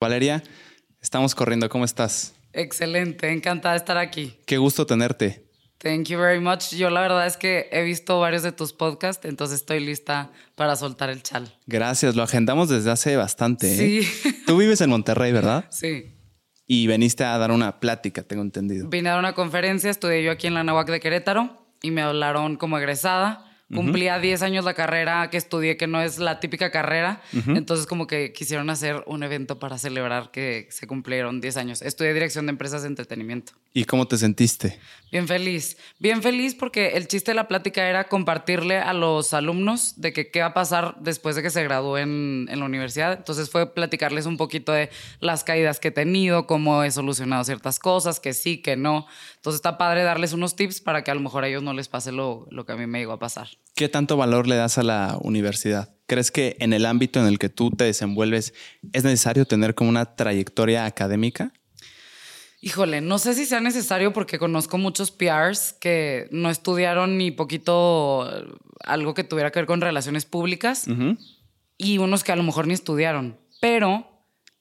Valeria, estamos corriendo. ¿Cómo estás? Excelente, encantada de estar aquí. Qué gusto tenerte. Thank you very much. Yo la verdad es que he visto varios de tus podcasts, entonces estoy lista para soltar el chal. Gracias, lo agendamos desde hace bastante. ¿eh? Sí. Tú vives en Monterrey, ¿verdad? Sí. Y veniste a dar una plática, tengo entendido. Vine a dar una conferencia, estudié yo aquí en la Nahuac de Querétaro y me hablaron como egresada Cumplía 10 años la carrera que estudié, que no es la típica carrera. Entonces, como que quisieron hacer un evento para celebrar que se cumplieron 10 años. Estudié dirección de empresas de entretenimiento. ¿Y cómo te sentiste? Bien feliz. Bien feliz porque el chiste de la plática era compartirle a los alumnos de que qué va a pasar después de que se gradúen en la universidad. Entonces, fue platicarles un poquito de las caídas que he tenido, cómo he solucionado ciertas cosas, que sí, que no. Entonces, está padre darles unos tips para que a lo mejor a ellos no les pase lo, lo que a mí me llegó a pasar. ¿Qué tanto valor le das a la universidad? ¿Crees que en el ámbito en el que tú te desenvuelves es necesario tener como una trayectoria académica? Híjole, no sé si sea necesario porque conozco muchos PRs que no estudiaron ni poquito algo que tuviera que ver con relaciones públicas y unos que a lo mejor ni estudiaron. Pero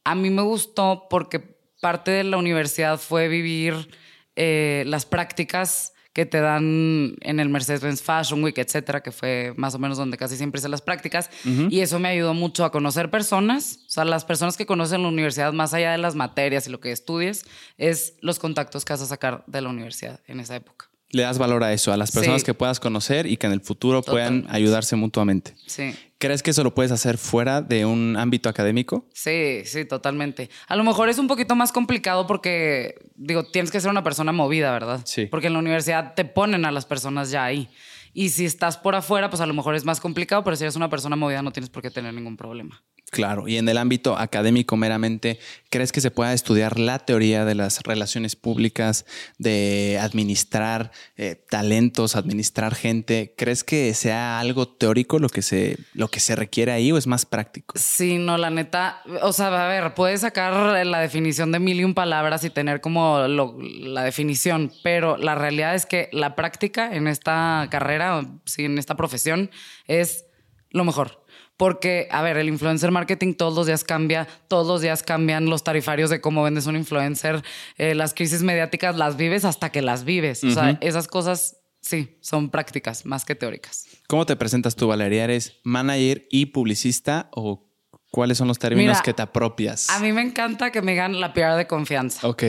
a mí me gustó porque parte de la universidad fue vivir eh, las prácticas que te dan en el Mercedes-Benz Fashion Week, etcétera, que fue más o menos donde casi siempre hice las prácticas. Y eso me ayudó mucho a conocer personas. O sea, las personas que conocen la universidad, más allá de las materias y lo que estudies, es los contactos que vas a sacar de la universidad en esa época le das valor a eso, a las personas que puedas conocer y que en el futuro puedan ayudarse mutuamente. Sí. ¿Crees que eso lo puedes hacer fuera de un ámbito académico? Sí, sí, totalmente. A lo mejor es un poquito más complicado porque, digo, tienes que ser una persona movida, ¿verdad? Sí. Porque en la universidad te ponen a las personas ya ahí. Y si estás por afuera, pues a lo mejor es más complicado, pero si eres una persona movida no tienes por qué tener ningún problema. Claro, y en el ámbito académico meramente, ¿crees que se pueda estudiar la teoría de las relaciones públicas, de administrar eh, talentos, administrar gente? ¿Crees que sea algo teórico lo que, se, lo que se requiere ahí o es más práctico? Sí, no, la neta, o sea, a ver, puedes sacar la definición de mil y un palabras y tener como la definición, pero la realidad es que la práctica en esta carrera, sí, en esta profesión, es lo mejor. Porque, a ver, el influencer marketing todos los días cambia, todos los días cambian los tarifarios de cómo vendes un influencer, eh, las crisis mediáticas las vives hasta que las vives. O sea, esas cosas sí, son prácticas más que teóricas. ¿Cómo te presentas tú, Valeria? ¿Eres manager y publicista o cuáles son los términos que te apropias? A mí me encanta que me digan la PR de confianza. Ok.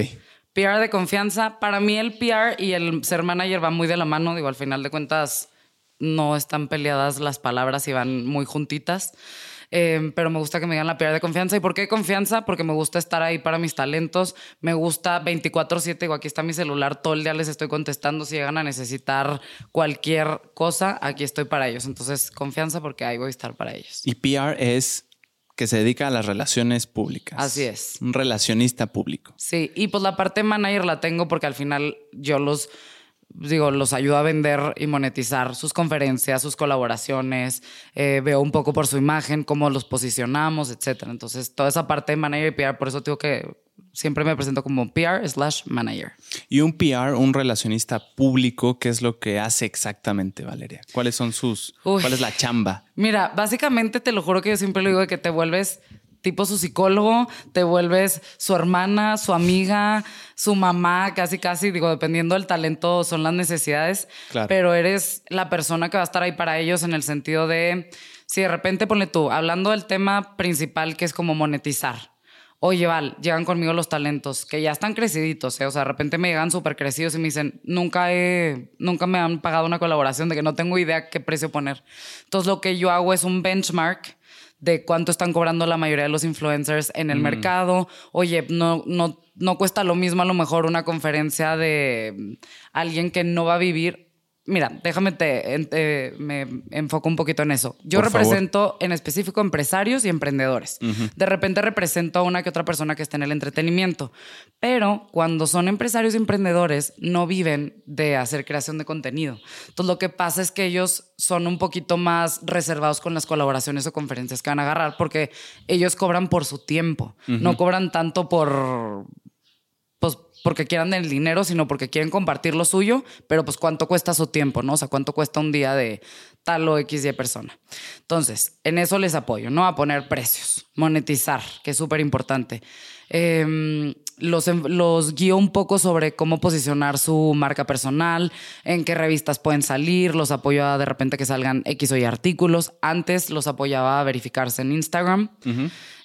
PR de confianza. Para mí el PR y el ser manager van muy de la mano. Digo, al final de cuentas no están peleadas las palabras y van muy juntitas. Em, pero me gusta que me digan la PR de confianza. ¿Y por qué confianza? Porque me gusta estar ahí para mis talentos. Me gusta 24/7, digo, aquí está mi celular, todo el día les estoy contestando. Si llegan a necesitar cualquier cosa, aquí estoy para ellos. Entonces, confianza porque ahí voy a estar para ellos. Y PR es que se dedica a las relaciones públicas. Así es. Un relacionista público. Sí, y pues la parte manager la tengo porque al final yo los digo, los ayuda a vender y monetizar sus conferencias, sus colaboraciones, eh, veo un poco por su imagen, cómo los posicionamos, etc. Entonces, toda esa parte de manager y PR, por eso digo que siempre me presento como PR slash manager. Y un PR, un relacionista público, ¿qué es lo que hace exactamente, Valeria? ¿Cuáles son sus, cuál es la chamba? Mira, básicamente te lo juro que yo siempre lo digo de que te vuelves tipo su psicólogo, te vuelves su hermana, su amiga, su mamá, casi, casi, digo, dependiendo del talento son las necesidades, pero eres la persona que va a estar ahí para ellos en el sentido de, si de repente ponle tú, hablando del tema principal que es como monetizar. Oye, Val, llegan conmigo los talentos que ya están creciditos, ¿eh? o sea, de repente me llegan súper crecidos y me dicen, nunca, he, nunca me han pagado una colaboración, de que no tengo idea qué precio poner. Entonces, lo que yo hago es un benchmark de cuánto están cobrando la mayoría de los influencers en el mm. mercado. Oye, no, no, no cuesta lo mismo a lo mejor una conferencia de alguien que no va a vivir Mira, déjame te, me enfoco un poquito en eso. Yo represento en específico empresarios y emprendedores. De repente represento a una que otra persona que está en el entretenimiento. Pero cuando son empresarios y emprendedores, no viven de hacer creación de contenido. Entonces, lo que pasa es que ellos son un poquito más reservados con las colaboraciones o conferencias que van a agarrar porque ellos cobran por su tiempo. No cobran tanto por, porque quieran el dinero, sino porque quieren compartir lo suyo, pero pues cuánto cuesta su tiempo, ¿no? O sea, cuánto cuesta un día de tal o XY persona. Entonces, en eso les apoyo, ¿no? A poner precios, monetizar, que es súper importante. Em, los, los guío un poco sobre cómo posicionar su marca personal, en qué revistas pueden salir, los apoyo a de repente que salgan X o Y artículos. Antes los apoyaba a verificarse en Instagram,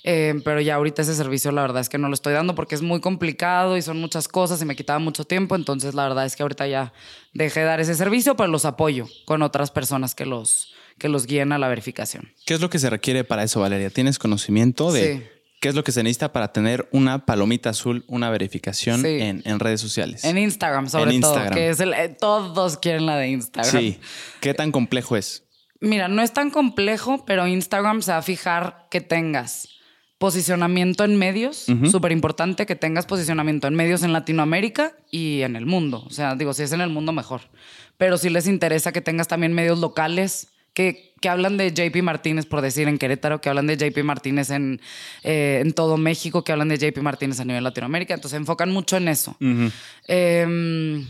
em, pero ya ahorita ese servicio la verdad es que no lo estoy dando porque es muy complicado y son muchas cosas y me quitaba mucho tiempo, entonces la verdad es que ahorita ya dejé de dar ese servicio, pero los apoyo con otras personas que los, que los guíen a la verificación. ¿Qué es lo que se requiere para eso, Valeria? ¿Tienes conocimiento de... Sí ¿Qué es lo que se necesita para tener una palomita azul, una verificación en, redes sociales? En Instagram, sobre todo. Que es el, eh, todos quieren la de Instagram. Sí. ¿Qué tan complejo es? Mira, no es tan complejo, pero Instagram se va a fijar que tengas posicionamiento en medios, súper importante que tengas posicionamiento en medios en Latinoamérica y en el mundo. O sea, digo, si es en el mundo, mejor. Pero si les interesa que tengas también medios locales, que, que, hablan de JP Martínez, por decir, en Querétaro, que hablan de JP Martínez en, eh, en todo México, que hablan de JP Martínez a nivel Latinoamérica. Entonces se enfocan mucho en eso. Em,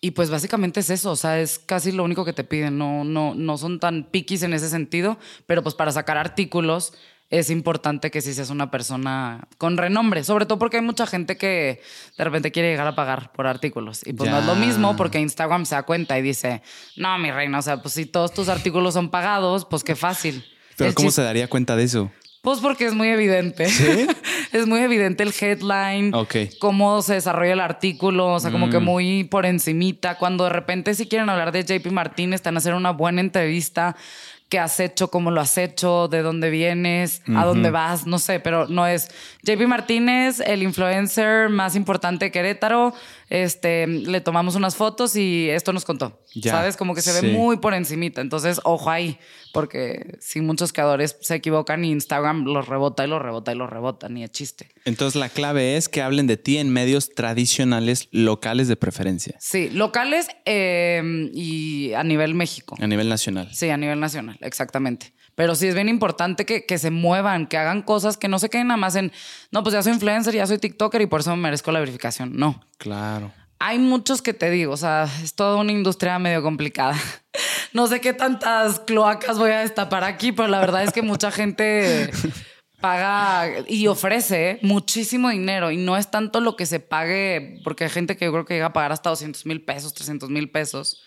y pues básicamente es eso, o sea, es casi lo único que te piden. No, no, no son tan piquis en ese sentido, pero pues para sacar artículos es importante que si seas una persona con renombre, sobre todo porque hay mucha gente que de repente quiere llegar a pagar por artículos y pues no es lo mismo porque Instagram se da cuenta y dice, no, mi reina, o sea, pues si todos tus artículos son pagados, pues qué fácil. Pero ¿cómo se daría cuenta de eso? Pues porque es muy evidente. ¿Sí? es muy evidente el headline, cómo se desarrolla el artículo, o sea, como que mm. muy por encimita. Cuando de repente si quieren hablar de JP Martínez, están a hacer una buena entrevista qué has hecho, cómo lo has hecho, de dónde vienes, a dónde vas, no sé, pero no es. JP Martínez, el influencer más importante de Querétaro, este, le tomamos unas fotos y esto nos contó. ¿Sabes? Como que se ve muy por encimita. Entonces, ojo ahí, porque si muchos creadores se equivocan y Instagram los rebota y los rebota y los rebota, ni es chiste. Entonces, la clave es que hablen de ti en medios tradicionales, locales de preferencia. Sí, locales em, y a nivel México. A nivel nacional. Sí, a nivel nacional, exactamente. Pero sí es bien importante que, que, se muevan, que hagan cosas que no se queden nada más en, no, pues ya soy influencer, ya soy TikToker y por eso me merezco la verificación. No. Claro. Hay muchos que te digo, o sea, es toda una industria medio complicada. No sé qué tantas cloacas voy a destapar aquí, pero la verdad es que mucha gente paga y ofrece muchísimo dinero y no es tanto lo que se pague, porque hay gente que yo creo que llega a pagar hasta 200 mil pesos, 300 mil pesos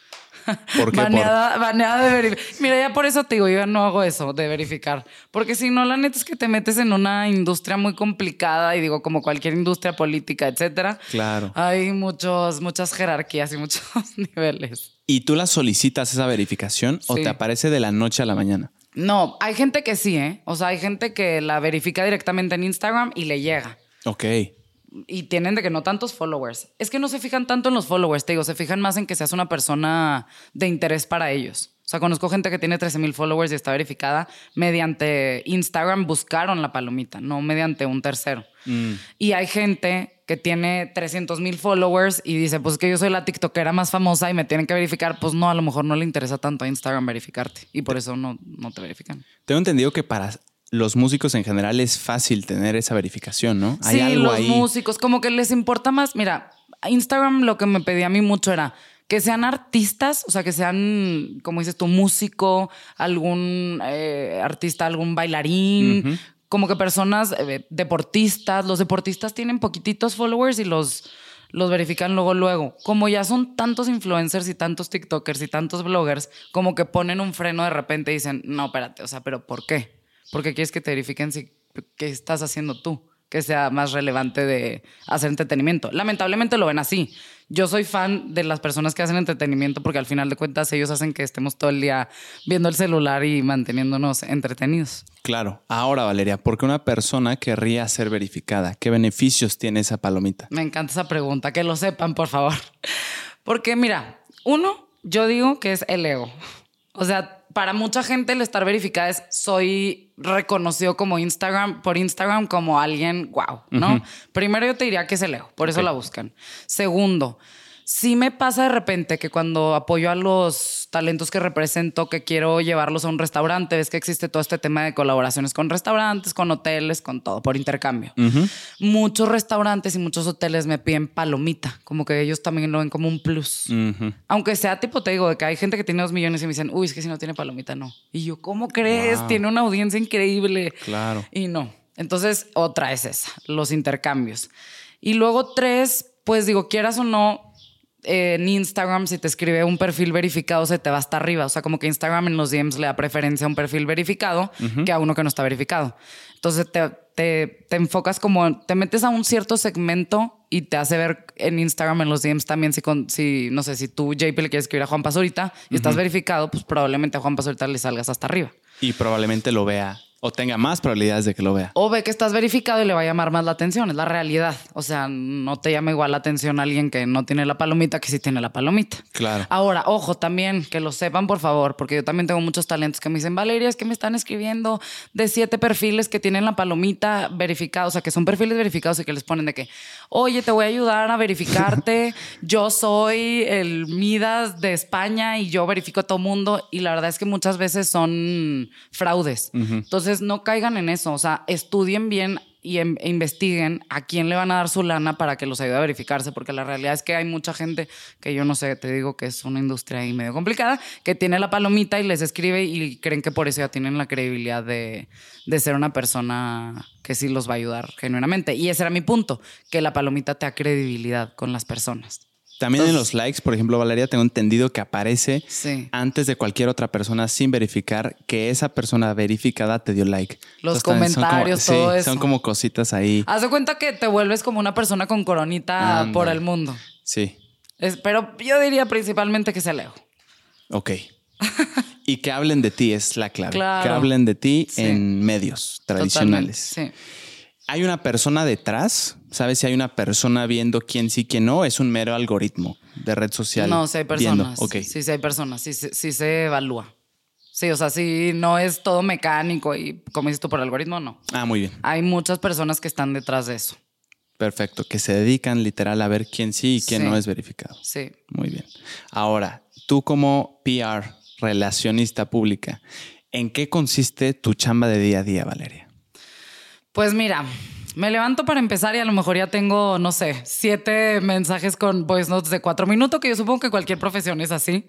¿Por qué? Baneada, de verificar. Mira, ya por eso te digo, yo no hago eso de verificar. Porque si no, la neta es que te metes en una industria muy complicada y digo, como cualquier industria política, etcétera. Claro. Hay muchos, muchas jerarquías y muchos niveles. ¿Y tú la solicitas esa verificación o te aparece de la noche a la mañana? No, hay gente que sí, ¿eh? O sea, hay gente que la verifica directamente en Instagram y le llega. Ok y tienen de que no tantos followers. Es que no se fijan tanto en los followers, te digo, se fijan más en que seas una persona de interés para ellos. O sea, conozco gente que tiene 13 mil followers y está verificada mediante Instagram, buscaron la palomita, no mediante un tercero. Mm. Y hay gente que tiene 300 mil followers y dice, pues que yo soy la TikTokera más famosa y me tienen que verificar. Pues no, a lo mejor no le interesa tanto a Instagram verificarte y por eso no, no te verifican. Tengo entendido que para los músicos en general es fácil tener esa verificación, ¿no? ¿Hay sí, los músicos, como que les importa más. Mira, Instagram lo que me pedía a mí mucho era que sean artistas, o sea, que sean, como dices tú, músico, algún eh, artista, algún bailarín, como que personas eh, deportistas. Los deportistas tienen poquititos followers y los, los verifican luego, luego. Como ya son tantos influencers y tantos TikTokers y tantos bloggers, como que ponen un freno de repente y dicen, no, espérate, o sea, pero ¿por qué? Porque quieres que te verifiquen si, qué estás haciendo tú, que sea más relevante de hacer entretenimiento. Lamentablemente lo ven así. Yo soy fan de las personas que hacen entretenimiento porque al final de cuentas ellos hacen que estemos todo el día viendo el celular y manteniéndonos entretenidos. Claro. Ahora, Valeria, ¿por qué una persona querría ser verificada? ¿Qué beneficios tiene esa palomita? Me encanta esa pregunta, que lo sepan, por favor. Porque mira, uno, yo digo que es el ego. O sea, para mucha gente el estar verificada es soy reconocido como Instagram, por Instagram como alguien wow, ¿no? Primero yo te diría que es el ego, por eso la buscan. Segundo, Sí me pasa de repente que cuando apoyo a los talentos que represento, que quiero llevarlos a un restaurante, ves que existe todo este tema de colaboraciones con restaurantes, con hoteles, con todo, por intercambio. Muchos restaurantes y muchos hoteles me piden palomita, como que ellos también lo ven como un plus. Aunque sea tipo, te digo, de que hay gente que tiene dos millones y me dicen, uy, es que si no tiene palomita, no. Y yo, ¿cómo crees? Tiene una audiencia increíble. Claro. Y no. Entonces, otra es esa, los intercambios. Y luego tres, pues digo, quieras o no, en Instagram, si te escribe un perfil verificado, se te va hasta arriba. O sea, como que Instagram en los DMs le da preferencia a un perfil verificado que a uno que no está verificado. Entonces te, te, enfocas como, te metes a un cierto segmento y te hace ver en Instagram, en los DMs también, si, con, si no sé, si tú, JP, le quieres escribir a Juan Pazurita y estás verificado, pues probablemente a Juan Pazurita le salgas hasta arriba. Y probablemente lo vea o tenga más probabilidades de que lo vea. O ve que estás verificado y le va a llamar más la atención, es la realidad. O sea, no te llama igual la atención a alguien que no tiene la palomita que si tiene la palomita. Claro. Ahora, ojo también, que lo sepan por favor, porque yo también tengo muchos talentos que me dicen, Valeria, es que me están escribiendo de siete perfiles que tienen la palomita verificada, o sea, que son perfiles verificados y que les ponen de que, oye, te voy a ayudar a verificarte, yo soy el Midas de España y yo verifico a todo mundo. Y la verdad es que muchas veces son fraudes. Entonces, no caigan en eso. O sea, estudien bien y em, e investiguen a quién le van a dar su lana para que los ayude a verificarse, porque la realidad es que hay mucha gente que yo no sé, te digo que es una industria ahí medio complicada, que tiene la palomita y les escribe y creen que por eso ya tienen la credibilidad de, de ser una persona que sí los va a ayudar genuinamente. Y ese era mi punto, que la palomita te da credibilidad con las personas. También en los likes, por ejemplo, Valeria, tengo entendido que aparece antes de cualquier otra persona sin verificar que esa persona verificada te dio like. Los comentarios, todo eso. Son como cositas ahí. Haz de cuenta que te vuelves como una persona con coronita por el mundo. Sí. pero yo diría principalmente que se leo. Ok. y que hablen de ti es la clave. Que hablen de ti en medios tradicionales. Sí. ¿Hay una persona detrás? ¿Sabes si hay una persona viendo quién sí, quién no? ¿Es un mero algoritmo de red social? No, sí hay personas. Sí, sí hay personas. Sí, sí, se evalúa. Sí, o sea, sí, no es todo mecánico y como dices tú por algoritmo, no. Ah, muy bien. Hay muchas personas que están detrás de eso. Perfecto, que se dedican literal a ver quién sí y quién no es verificado. Sí. Muy bien. Ahora, tú como PR, relacionista pública, ¿en qué consiste tu chamba de día a día, Valeria? Pues mira, me levanto para empezar y a lo mejor ya tengo, no sé, siete mensajes con voice notes de cuatro minutos, que yo supongo que cualquier profesión es así.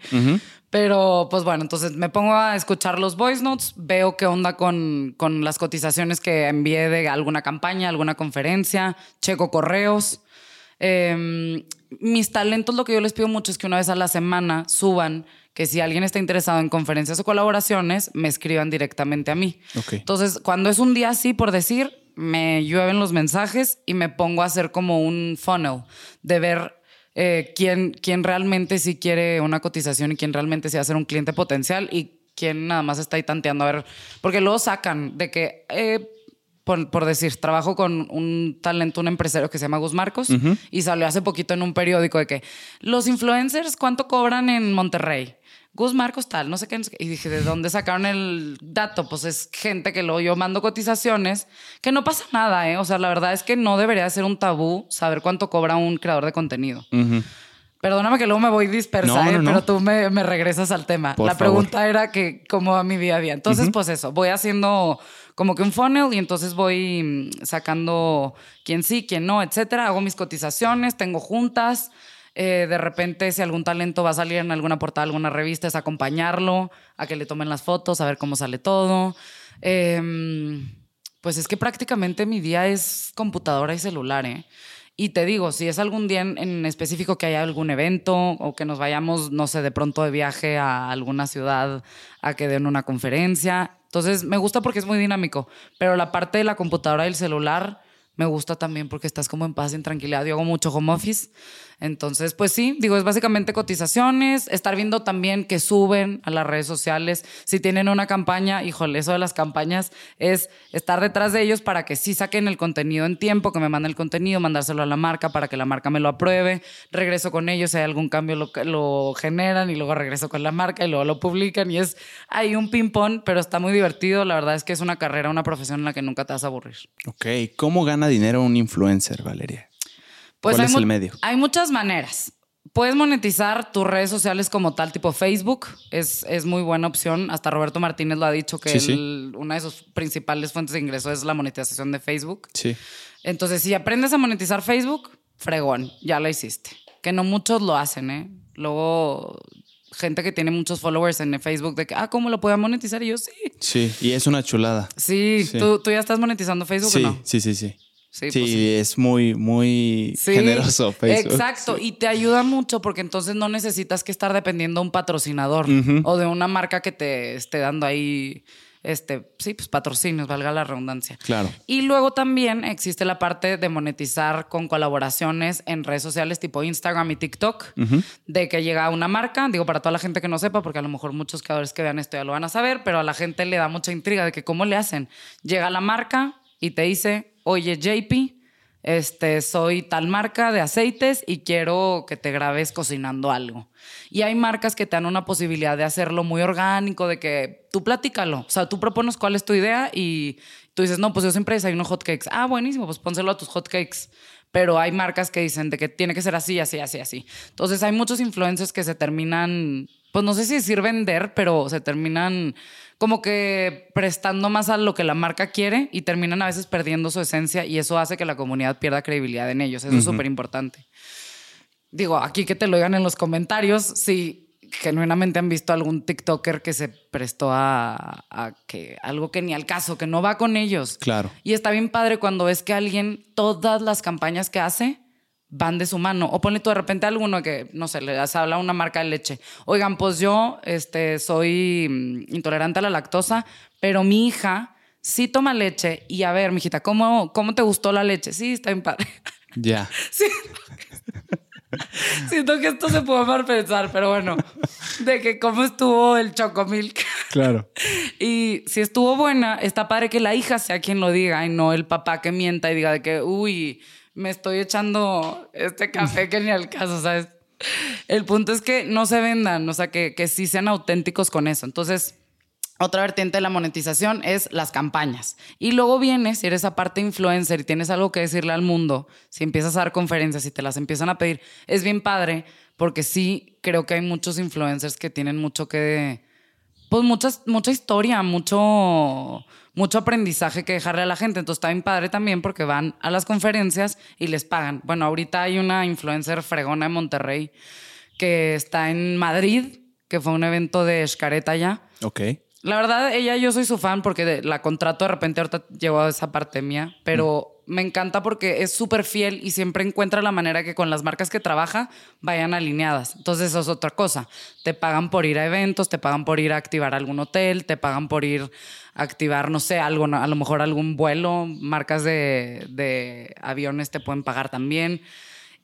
Pero pues bueno, entonces me pongo a escuchar los voice notes, veo qué onda con, con las cotizaciones que envié de alguna campaña, alguna conferencia, checo correos. Em, mis talentos, lo que yo les pido mucho es que una vez a la semana suban que si alguien está interesado en conferencias o colaboraciones, me escriban directamente a mí. Entonces, cuando es un día así, por decir, me llueven los mensajes y me pongo a hacer como un funnel de ver eh, quién, quién realmente sí quiere una cotización y quién realmente sí va a ser un cliente potencial y quién nada más está ahí tanteando a ver, porque luego sacan de que... Eh, por, decir, trabajo con un talento, un empresario que se llama Gus Marcos y salió hace poquito en un periódico de que los influencers, ¿cuánto cobran en Monterrey? Gus Marcos tal, no sé qué. Y dije, ¿de dónde sacaron el dato? Pues es gente que luego yo mando cotizaciones, que no pasa nada, ¿eh? O sea, la verdad es que no debería ser un tabú saber cuánto cobra un creador de contenido. Perdóname que luego me voy dispersa, ¿eh? pero tú me, regresas al tema. la pregunta era que cómo va mi día a día. Entonces, pues eso, voy haciendo como que un funnel y entonces voy mm, sacando quién sí, quién no, etcétera. Hago mis cotizaciones, tengo juntas. Eh, de repente, si algún talento va a salir en alguna portada, alguna revista, es acompañarlo, a que le tomen las fotos, a ver cómo sale todo. Em, pues es que prácticamente mi día es computadora y celular, ¿eh? Y te digo, si es algún día en, específico que haya algún evento o que nos vayamos, no sé, de pronto de viaje a alguna ciudad a que den una conferencia. Entonces, me gusta porque es muy dinámico, pero la parte de la computadora y el celular me gusta también porque estás como en paz en tranquilidad. Yo hago mucho home office. Entonces, pues sí, digo, es básicamente cotizaciones, estar viendo también que suben a las redes sociales. Si tienen una campaña, híjole, eso de las campañas es estar detrás de ellos para que sí saquen el contenido en tiempo, que me manden el contenido, mandárselo a la marca para que la marca me lo apruebe. Regreso con ellos, si hay algún cambio lo, lo generan y luego regreso con la marca y luego lo publican y es ahí un ping-pong, pero está muy divertido. La verdad es que es una carrera, una profesión en la que nunca te vas a aburrir. Ok, ¿cómo gana dinero un influencer, Valeria? Pues ¿Cuál es el medio? Hay muchas maneras. Puedes monetizar tus redes sociales como tal, tipo Facebook. Es, es muy buena opción. Hasta Roberto Martínez lo ha dicho que Sí, sí. el- una de sus principales fuentes de ingreso es la monetización de Facebook. Sí. Entonces, si aprendes a monetizar Facebook, fregón, ya la hiciste. Que no muchos lo hacen, ¿eh? Luego, gente que tiene muchos followers en Facebook de que, ah, ¿cómo lo puedo monetizar? Y yo, sí. Sí, y es una chulada. Sí, Sí. ¿Tú, tú ya estás monetizando Facebook o no? sí, sí, sí. Sí, Sí, pues sí. es muy, muy Sí, generoso Facebook. Exacto, Sí. y te ayuda mucho porque entonces no necesitas que estar dependiendo de un patrocinador o de una marca que te esté dando ahí, este, sí, pues patrocinios, valga la redundancia. Claro. Y luego también existe la parte de monetizar con colaboraciones en redes sociales tipo Instagram y TikTok, de que llega una marca, digo para toda la gente que no sepa, porque a lo mejor muchos creadores que vean esto ya lo van a saber, pero a la gente le da mucha intriga de que cómo le hacen. Llega la marca y te dice, oye JP, este, soy tal marca de aceites y quiero que te grabes cocinando algo. Y hay marcas que te dan una posibilidad de hacerlo muy orgánico, de que tú platícalo. O sea, tú propones cuál es tu idea y tú dices, no, pues yo siempre desayuno hotcakes. Ah, buenísimo, pues pónselo a tus hotcakes. Pero hay marcas que dicen de que tiene que ser así, así, así, así. Entonces hay muchos influencers que se terminan, pues no sé si decir vender, pero se terminan como que prestando más a lo que la marca quiere y terminan a veces perdiendo su esencia y eso hace que la comunidad pierda credibilidad en ellos. Eso es súper importante. Digo, aquí que te lo digan en los comentarios si genuinamente han visto algún TikToker que se prestó a, a que algo que ni al caso, que no va con ellos. Claro. Y está bien padre cuando ves que alguien, todas las campañas que hace van de su mano. O ponle tú de repente a alguno que, no sé, le das- habla una marca de leche. Oigan, pues yo este, soy mm, intolerante a la lactosa, pero mi hija sí toma leche. Y a ver, mijita, ¿cómo, cómo te gustó la leche? Sí, está bien padre. Ya. Siento que esto se puede mal pensar, pero bueno, de que cómo estuvo el chocomilk. Claro. Y si estuvo buena, está padre que la hija sea quien lo diga y no el papá que mienta y diga de que, uy, me estoy echando este café que ni al caso, ¿sabes? El punto es que no se vendan, o sea, que, que sí sean auténticos con eso. Entonces, otra vertiente de la monetización es las campañas. Y luego viene, si eres aparte influencer y tienes algo que decirle al mundo, si empiezas a dar conferencias y te las empiezan a pedir, es bien padre, porque sí creo que hay muchos influencers que tienen mucho que pues muchas, mucha historia, mucho, mucho aprendizaje que dejarle a la gente. Entonces está bien padre también porque van a las conferencias y les pagan. Bueno, ahorita hay una influencer fregona de Monterrey que está en Madrid, que fue un evento de Escareta ya. Ok. La verdad, ella, yo soy su fan porque de- la contrato de repente, ahorita llegó a esa parte mía, pero me encanta porque es súper fiel y siempre encuentra la manera que con las marcas que trabaja vayan alineadas. Entonces, eso es otra cosa. Te pagan por ir a eventos, te pagan por ir a activar algún hotel, te pagan por ir a activar, no sé, algo, a lo mejor algún vuelo, marcas de, de aviones te pueden pagar también.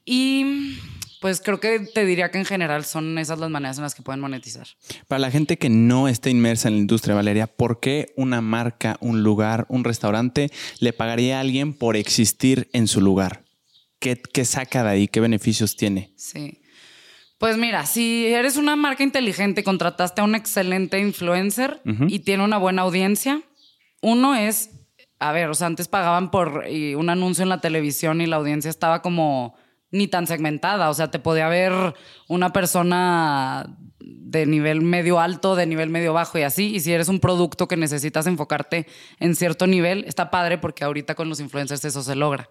Y pues creo que te diría que en general son esas las maneras en las que pueden monetizar. Para la gente que no está inmersa en la industria, Valeria, ¿por qué una marca, un lugar, un restaurante le pagaría a alguien por existir en su lugar? ¿Qué, qué saca de ahí? ¿Qué beneficios tiene? Sí. Pues mira, si eres una marca inteligente contrataste a un excelente influencer y tiene una buena audiencia, uno es, a ver, o sea, antes pagaban por un anuncio en la televisión y la audiencia estaba como ni tan segmentada, o sea, te podía ver una persona de nivel medio alto, de nivel medio bajo y así, y si eres un producto que necesitas enfocarte en cierto nivel, está padre porque ahorita con los influencers eso se logra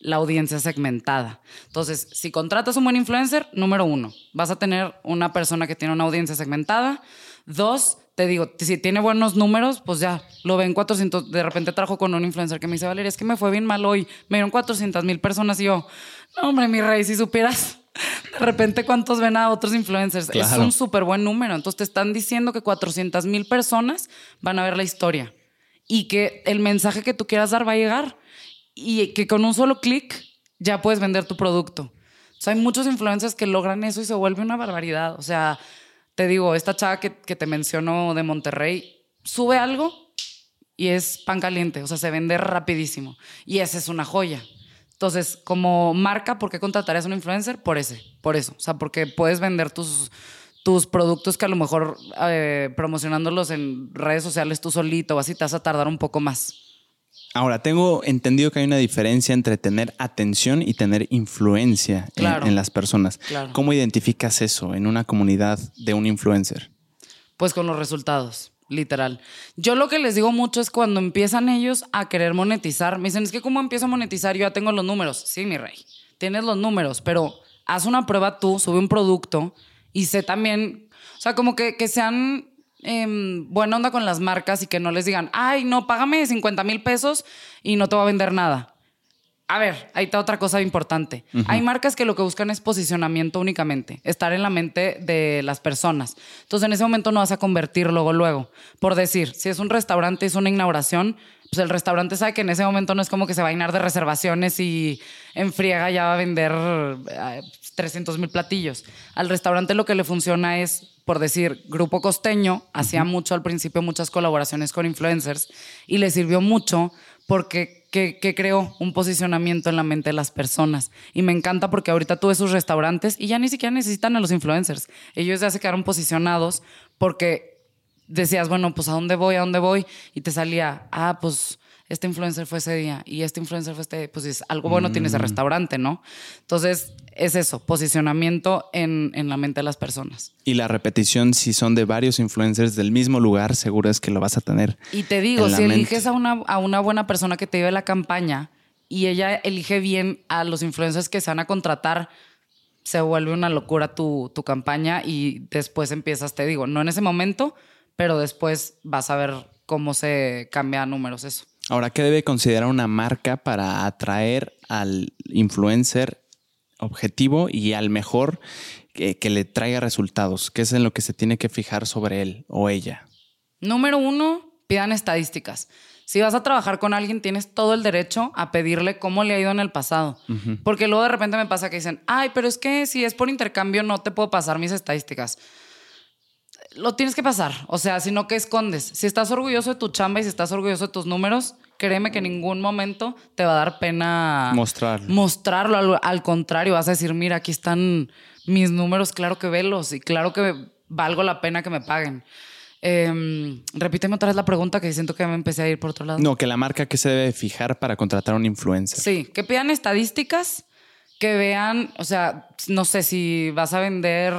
la audiencia segmentada. Entonces, si contratas un buen influencer, número uno, vas a tener una persona que tiene una audiencia segmentada. Dos, te digo, si tiene buenos números, pues ya lo ven 400. De repente trabajo con un influencer que me dice, Valeria, es que me fue bien mal hoy. Me dieron 400 mil personas y yo, hombre, mi rey, si supieras de repente cuántos ven a otros influencers. Es un súper buen número. Entonces te están diciendo que 400 mil personas van a ver la historia y que el mensaje que tú quieras dar va a llegar y que con un solo clic ya puedes vender tu producto. O sea, hay muchos influencers que logran eso y se vuelve una barbaridad. O sea, te digo, esta chava que, que te menciono de Monterrey sube algo y es pan caliente, o sea, se vende rapidísimo. Y esa es una joya. Entonces, como marca, ¿por qué contratarías a un influencer? Por ese, por eso. O sea, porque puedes vender tus, tus productos que a lo mejor eh, promocionándolos en redes sociales tú solito o así te vas a tardar un poco más. Ahora, tengo entendido que hay una diferencia entre tener atención y tener influencia en- en, las personas. Claro. ¿Cómo identificas eso en una comunidad de un influencer? Pues con los resultados, literal. Yo lo que les digo mucho es cuando empiezan ellos a querer monetizar, me dicen, es que ¿cómo empiezo a monetizar? Yo ya tengo los números. Sí, mi rey, tienes los números, pero haz una prueba tú, sube un producto y sé también, o sea, como que, que sean em, buena onda con las marcas y que no les digan, ay, no, págame 50 mil pesos y no te voy a vender nada. A ver, ahí está otra cosa importante. Hay marcas que lo que buscan es posicionamiento únicamente, estar en la mente de las personas. Entonces, en ese momento no vas a convertir luego, luego. Por decir, si es un restaurante, es una inauguración, pues el restaurante sabe que en ese momento no es como que se va a llenar de reservaciones y en friega ya va a vender 300 mil platillos. Al restaurante lo que le funciona es, por decir, Grupo Costeño hacía mucho al principio muchas colaboraciones con influencers y le sirvió mucho porque que, que creó un posicionamiento en la mente de las personas. Y me encanta porque ahorita tú ves sus restaurantes y ya ni siquiera necesitan a los influencers. Ellos ya se quedaron posicionados porque decías, bueno, pues a dónde voy, a dónde voy, y te salía, ah, pues este influencer fue ese día y este influencer fue este, pues es algo bueno tiene ese restaurante, ¿no? Entonces, es eso, posicionamiento en, en la mente de las personas. Y la repetición, si son de varios influencers del mismo lugar, seguro es que lo vas a tener. Y te digo, si mente. eliges a una, a una buena persona que te lleve la campaña y ella elige bien a los influencers que se van a contratar, se vuelve una locura tu, tu campaña y después empiezas, te digo, no en ese momento, pero después vas a ver cómo se cambia a números eso. Ahora, ¿qué debe considerar una marca para atraer al influencer objetivo y al mejor que, que le traiga resultados? ¿Qué es en lo que se tiene que fijar sobre él o ella? Número uno, pidan estadísticas. Si vas a trabajar con alguien, tienes todo el derecho a pedirle cómo le ha ido en el pasado. Porque luego de repente me pasa que dicen, ay, pero es que si es por intercambio no te puedo pasar mis estadísticas. Lo tienes que pasar. O sea, si no, ¿qué escondes? Si estás orgulloso de tu chamba y si estás orgulloso de tus números, créeme que en ningún momento te va a dar pena Mostrarlo. mostrarlo. Al, al contrario, vas a decir, mira, aquí están mis números, claro que velos y claro que valgo la pena que me paguen. Em, repíteme otra vez la pregunta que siento que me empecé a ir por otro lado. No, que la marca que se debe fijar para contratar a un influencer. Sí, que pidan estadísticas, que vean, o sea, no sé si vas a vender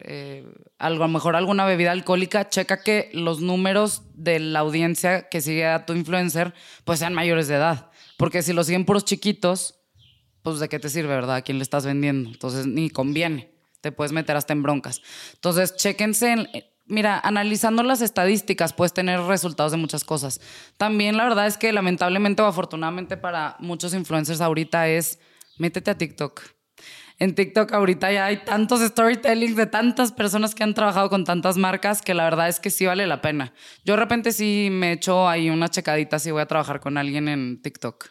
eh, algo, a lo mejor alguna bebida alcohólica, checa que los números de la audiencia que sigue a tu influencer pues sean mayores de edad. Porque si lo siguen puros chiquitos, pues de qué te sirve, ¿verdad? ¿A quién le estás vendiendo? Entonces ni conviene. Te puedes meter hasta en broncas. Entonces, chéquense. en- eh, mira, analizando las estadísticas puedes tener resultados de muchas cosas. También la verdad es que lamentablemente o afortunadamente para muchos influencers ahorita es métete a TikTok. En TikTok ahorita ya hay tantos storytellings de tantas personas que han trabajado con tantas marcas que la verdad es que sí vale la pena. Yo de repente sí me echo ahí una checadita si voy a trabajar con alguien en TikTok.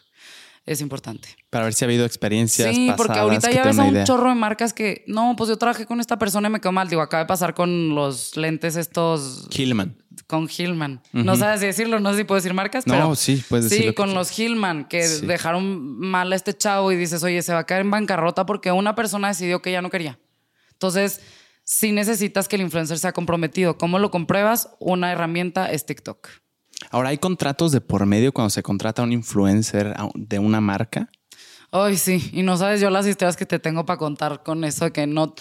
Es importante. Para ver si ha habido experiencias Sí, pasadas. porque ahorita ya ves a un idea. chorro de marcas que, no, pues yo trabajé con esta persona y me quedó mal. Digo, acaba de pasar con los lentes estos, Hillman. Con Hillman. No sabes si decirlo, no sé si puedo decir marcas, No, pero... sí, puedes decir Sí, con los Hillman, que Sí. dejaron mal a este chavo y dices, oye, se va a caer en bancarrota porque una persona decidió que ya no quería. Entonces, sí necesitas que el influencer sea comprometido. ¿Cómo lo compruebas? Una herramienta es TikTok. Ahora, ¿hay contratos de por medio cuando se contrata a un influencer de una marca? Ay, sí, y no sabes yo las historias que te tengo para contar con eso de que no.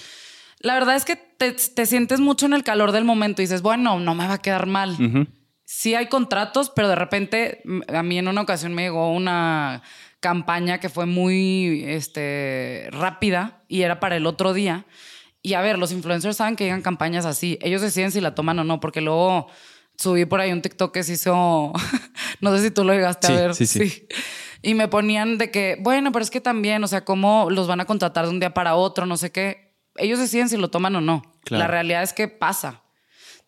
La verdad es que te, te sientes mucho en el calor del momento y dices, bueno, no me va a quedar mal. Sí hay contratos, pero de repente m- a mí en una ocasión me llegó una campaña que fue muy este, rápida y era para el otro día. Y a ver, los influencers saben que llegan campañas así. Ellos deciden si la toman o no, porque luego subí por ahí un TikTok que se hizo, no sé si tú lo llegaste Sí, a ver. sí, sí. Y me ponían de que, bueno, pero es que también, o sea, cómo los van a contratar de un día para otro, no sé qué. Ellos deciden si lo toman o no. Claro. La realidad es que pasa.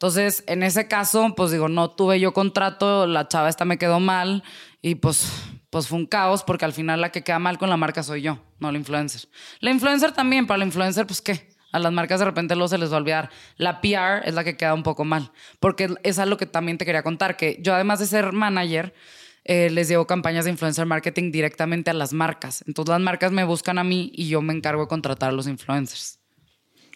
Entonces, en ese caso, pues digo, no tuve yo contrato, la chava esta me quedó mal y pues, pues fue un caos porque al final la que queda mal con la marca soy yo, no la influencer. La influencer también, para la influencer, pues qué. A las marcas de repente luego se les va a olvidar. La PR es la que queda un poco mal, porque es algo que también te quería contar, que yo además de ser manager, eh, les llevo campañas de influencer marketing directamente a las marcas. Entonces las marcas me buscan a mí y yo me encargo de contratar a los influencers.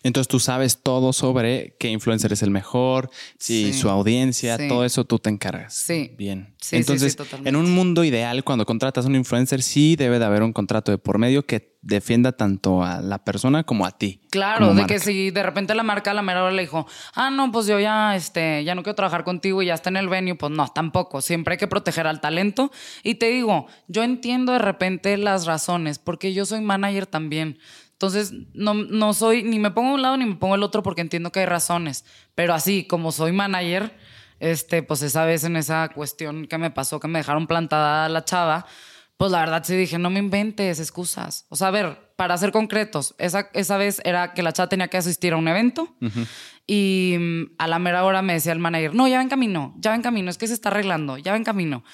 Entonces tú sabes todo sobre qué influencer es el mejor, si Sí. su audiencia, Sí. todo eso tú te encargas. Sí. Bien. Sí, sí, Entonces, en un mundo ideal, cuando contratas a un influencer, sí debe de haber un contrato de por medio que defienda tanto a la persona como a ti. Claro, de que si de repente la marca a la mera hora le dijo, ah, no, pues yo ya, este, ya no quiero trabajar contigo y ya está en el venue, pues no, tampoco. Siempre hay que proteger al talento. Y te digo, yo entiendo de repente las razones, porque yo soy manager también. Entonces, no, no soy, ni me pongo a un lado ni me pongo al otro porque entiendo que hay razones. Pero así, como soy manager, este, pues esa vez en esa cuestión que me pasó, que me dejaron plantada la chava, pues la verdad sí dije, no me inventes excusas. O sea, a ver, para ser concretos, esa, esa vez era que la chava tenía que asistir a un evento y mm, a la mera hora me decía el manager, no, ya va en camino, ya va en camino, es que se está arreglando, ya va en camino.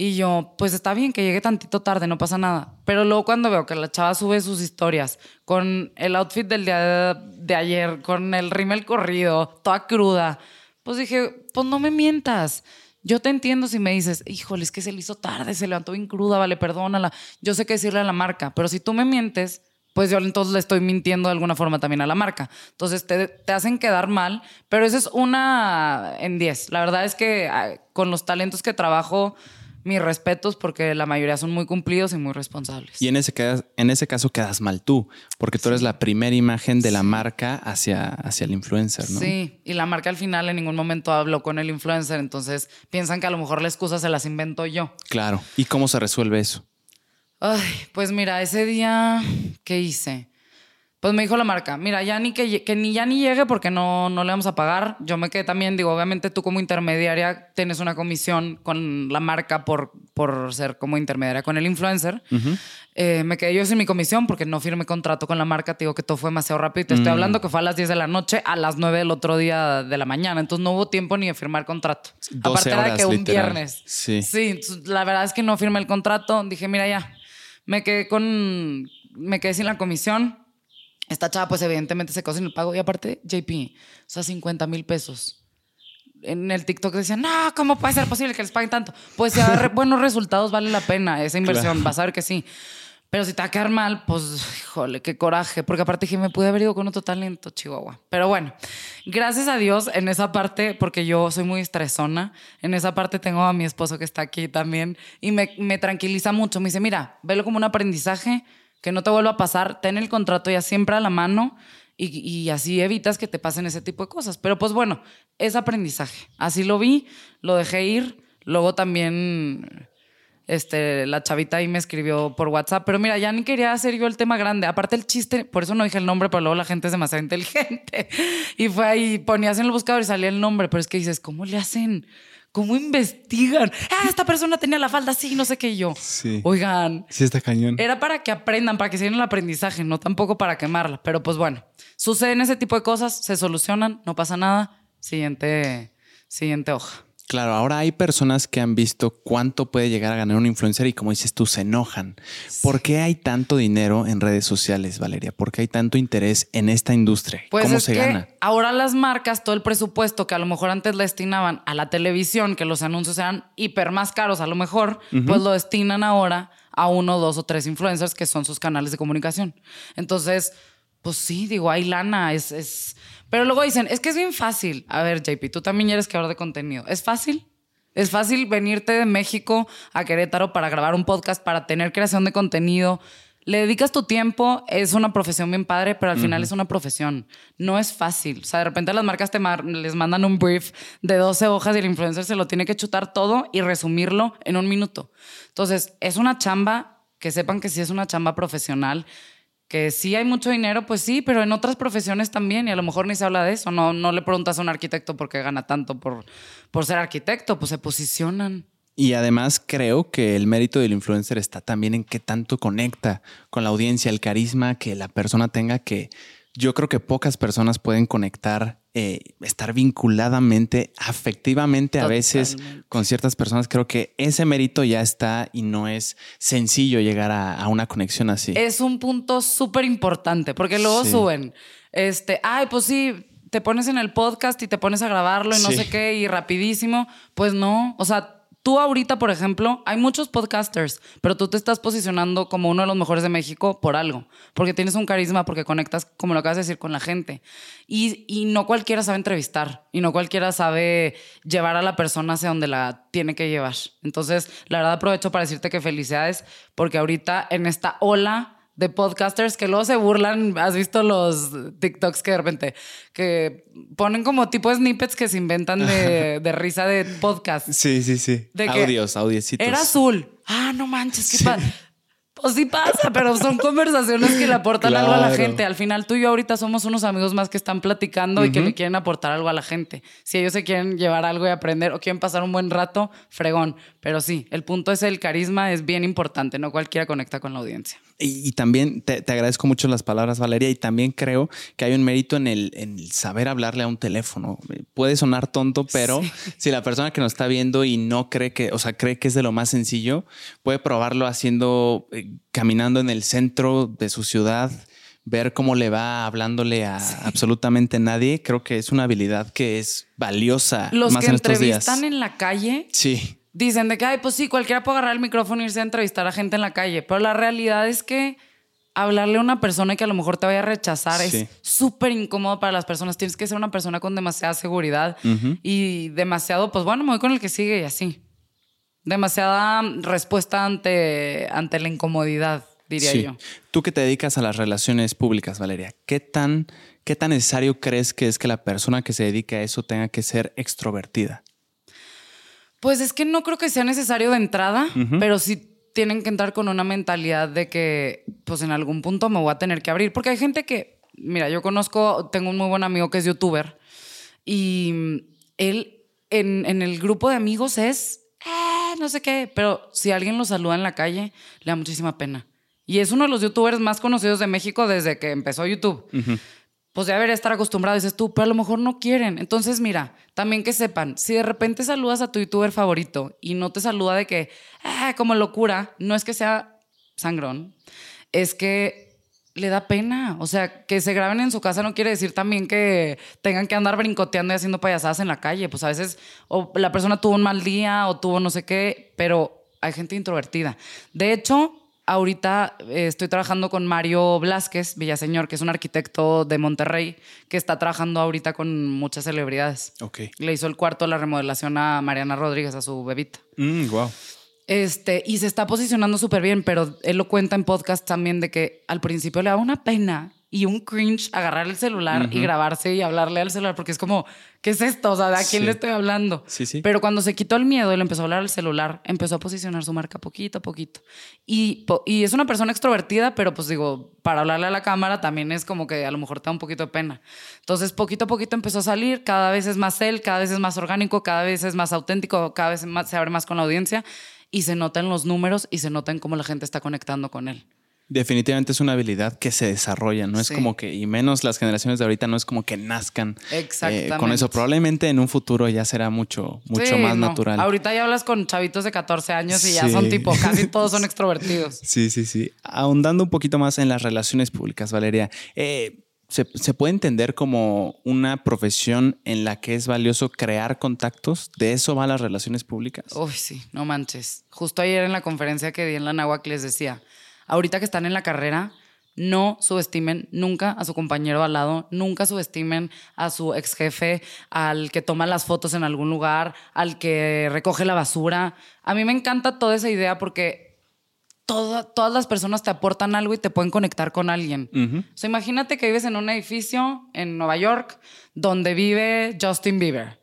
Y yo, pues está bien que llegue tantito tarde, no pasa nada. Pero luego cuando veo que la chava sube sus historias con el outfit del día de, ayer, con el rímel corrido, toda cruda, pues dije, pues no me mientas. Yo te entiendo si me dices, híjole, es que se le hizo tarde, se levantó bien cruda, vale, perdónala. Yo sé qué decirle a la marca, pero si tú me mientes, pues yo entonces le estoy mintiendo de alguna forma también a la marca. Entonces te, te hacen quedar mal, pero eso es una en 10. La verdad es que ah, con los talentos que trabajo, mis respetos porque la mayoría son muy cumplidos y muy responsables. Y en ese, ca- en ese caso quedas mal tú, porque tú eres la primera imagen de la marca hacia, hacia el influencer, ¿no? Sí, y la marca al final en ningún momento habló con el influencer, entonces piensan que a lo mejor la excusa se las invento yo. Claro. ¿Y cómo se resuelve eso? Ay, pues mira, ese día, ¿qué hice? Pues me dijo la marca, mira, ya ni que, que ni ya ni llegue porque no, no le vamos a pagar. Yo me quedé también, digo, obviamente tú como intermediaria tienes una comisión con la marca por, por ser como intermediaria con el influencer. Eh, me quedé yo sin mi comisión porque no firmé contrato con la marca. Te digo que todo fue demasiado rápido. Te Mm. estoy hablando que fue a las 10 de la noche, a las 9 del otro día de la mañana. Entonces no hubo tiempo ni de firmar contrato. 12 Aparte era de horas, que un literal. viernes. Sí. Sí, la verdad es que no firmé el contrato. Dije, mira ya, me quedé con, me quedé sin la comisión. Esta chava, pues evidentemente se quedó sin el pago. Y aparte, JP, o sea, 50 mil pesos. En el TikTok decían, no, ¿cómo puede ser posible que les paguen tanto? Pues si va a dar buenos resultados, vale la pena esa inversión. Claro. Vas a ver que sí. Pero si te va a quedar mal, pues, híjole, qué coraje. Porque aparte dije, me pude haber ido con otro talento, Chihuahua. Pero bueno, gracias a Dios en esa parte, porque yo soy muy estresona, en esa parte tengo a mi esposo que está aquí también y me, me tranquiliza mucho. Me dice, mira, velo como un aprendizaje, que no te vuelva a pasar, ten el contrato ya siempre a la mano y, y así evitas que te pasen ese tipo de cosas. Pero pues bueno, es aprendizaje. Así lo vi, lo dejé ir. Luego también este, la chavita ahí me escribió por WhatsApp, pero mira, ya ni quería hacer yo el tema grande. Aparte el chiste, por eso no dije el nombre, pero luego la gente es demasiado inteligente. Y fue ahí, ponías en el buscador y salía el nombre, pero es que dices, ¿cómo le hacen? ¿Cómo investigan? Ah, esta persona tenía la falda así, no sé qué y yo. Sí. Oigan, Sí, está cañón. era para que aprendan, para que se den el aprendizaje, no tampoco para quemarla. Pero pues bueno, suceden ese tipo de cosas, se solucionan, no pasa nada. Siguiente, siguiente hoja. Claro, ahora hay personas que han visto cuánto puede llegar a ganar un influencer y como dices tú, se enojan. ¿Por qué hay tanto dinero en redes sociales, Valeria? ¿Por qué hay tanto interés en esta industria? Pues ¿Cómo es se que gana? ahora las marcas, todo el presupuesto que a lo mejor antes le destinaban a la televisión, que los anuncios eran hiper más caros a lo mejor, pues lo destinan ahora a uno, dos o tres influencers que son sus canales de comunicación. Entonces, pues sí, digo, hay lana, es, es... Pero luego dicen, es que es bien fácil. A ver, JP, tú también eres creador de contenido. ¿Es fácil? Es fácil venirte de México a Querétaro para grabar un podcast, para tener creación de contenido. Le dedicas tu tiempo, es una profesión bien padre, pero al final es una profesión. No es fácil. O sea, de repente las marcas te mar- les mandan un brief de 12 hojas y el influencer se lo tiene que chutar todo y resumirlo en un minuto. Entonces, es una chamba, que sepan que sí es una chamba profesional, que sí hay mucho dinero, pues sí, pero en otras profesiones también, y a lo mejor ni se habla de eso. No, no le preguntas a un arquitecto por qué gana tanto por, por ser arquitecto, pues se posicionan. Y además creo que el mérito del influencer está también en qué tanto conecta con la audiencia, el carisma que la persona tenga que yo creo que pocas personas pueden conectar, eh, estar vinculadamente, afectivamente a veces con ciertas personas. Creo que ese mérito ya está y no es sencillo llegar a, a una conexión así. Es un punto súper importante, porque luego Sí. suben, este, ay, pues sí, te pones en el podcast y te pones a grabarlo y no Sí. sé qué, y rapidísimo. Pues no, o sea, tú ahorita, por ejemplo, hay muchos podcasters, pero tú te estás posicionando como uno de los mejores de México por algo, porque tienes un carisma, porque conectas, como lo acabas de decir, con la gente. Y, y no cualquiera sabe entrevistar, y no cualquiera sabe llevar a la persona hacia donde la tiene que llevar. Entonces, la verdad aprovecho para decirte que felicidades, porque ahorita en esta ola de podcasters que luego se burlan. ¿Has visto los TikToks que de repente que ponen como tipo snippets que se inventan de, de risa de podcast? Sí, sí, sí. De Audios, audiecitos. Era azul. Ah, no manches, qué pa- Pues sí pasa, pero son conversaciones que le aportan algo a la gente. Al final tú y yo ahorita somos unos amigos más que están platicando y que le quieren aportar algo a la gente. Si ellos se quieren llevar algo y aprender o quieren pasar un buen rato, fregón. Pero sí, el punto es el carisma, es bien importante. No cualquiera conecta con la audiencia. Y, y también te, te agradezco mucho las palabras, Valeria, y también creo que hay un mérito en el, en el saber hablarle a un teléfono. Puede sonar tonto, pero si la persona que nos está viendo y no cree que, o sea, cree que es de lo más sencillo, puede probarlo haciendo, eh, caminando en el centro de su ciudad, ver cómo le va hablándole a absolutamente nadie. Creo que es una habilidad que es valiosa Los más que en estos días. entrevistan en la calle Sí. Dicen de que, ay, pues sí, cualquiera puede agarrar el micrófono e irse a entrevistar a gente en la calle. Pero la realidad es que hablarle a una persona que a lo mejor te vaya a rechazar Sí. es súper incómodo para las personas. Tienes que ser una persona con demasiada seguridad y demasiado, pues bueno, me voy con el que sigue y así. Demasiada respuesta ante, ante la incomodidad, diría Sí. yo. Tú que te dedicas a las relaciones públicas, Valeria, ¿qué tan, ¿qué tan necesario crees que es que la persona que se dedica a eso tenga que ser extrovertida? Pues es que no creo que sea necesario de entrada, pero sí tienen que entrar con una mentalidad de que, pues en algún punto me voy a tener que abrir. Porque hay gente que, mira, yo conozco, tengo un muy buen amigo que es youtuber y él en, en el grupo de amigos es, "Eh, no sé qué, pero si alguien lo saluda en la calle, le da muchísima pena. Y es uno de los youtubers más conocidos de México desde que empezó YouTube pues ya debería estar acostumbrado, dices tú, pero a lo mejor no quieren. Entonces, mira, también que sepan, si de repente saludas a tu youtuber favorito y no te saluda de que, ah, como locura, no es que sea sangrón, es que le da pena. O sea, que se graben en su casa no quiere decir también que tengan que andar brincoteando y haciendo payasadas en la calle. Pues a veces, o la persona tuvo un mal día o tuvo no sé qué, pero hay gente introvertida. De hecho, ahorita eh, estoy trabajando con Mario Blasquez Villaseñor, que es un arquitecto de Monterrey, que está trabajando ahorita con muchas celebridades. Ok. Le hizo el cuarto de la remodelación a Mariana Rodríguez, a su bebita. wow. Este, y se está posicionando súper bien, pero él lo cuenta en podcast también de que al principio le daba una pena y un cringe agarrar el celular y grabarse y hablarle al celular, porque es como, ¿qué es esto? O sea, ¿de a quién Sí. le estoy hablando? Sí, sí. Pero cuando se quitó el miedo y le empezó a hablar al celular, empezó a posicionar su marca poquito a poquito. Y, y es una persona extrovertida, pero pues digo, para hablarle a la cámara también es como que a lo mejor te da un poquito de pena. Entonces, poquito a poquito empezó a salir, cada vez es más él, cada vez es más orgánico, cada vez es más auténtico, cada vez más, se abre más con la audiencia y se nota en los números y se nota en cómo la gente está conectando con él. Definitivamente es una habilidad que se desarrolla, no es como que, y menos las generaciones de ahorita, no es como que nazcan eh, con eso. Probablemente en un futuro ya será mucho, mucho Sí, más no. natural. Ahorita ya hablas con chavitos de 14 años y ya son tipo, casi todos son extrovertidos. Sí, sí, sí. Ahondando un poquito más en las relaciones públicas, Valeria, eh, ¿se, se puede entender como una profesión en la que es valioso crear contactos? ¿De eso van las relaciones públicas? Uy, sí, no manches. Justo ayer en la conferencia que di en la Nahuac les decía, ahorita que están en la carrera, no subestimen nunca a su compañero al lado, nunca subestimen a su ex jefe, al que toma las fotos en algún lugar, al que recoge la basura. A mí me encanta toda esa idea porque toda- todas las personas te aportan algo y te pueden conectar con alguien. Ujú. O sea, imagínate que vives en un edificio en Nueva York donde vive Justin Bieber.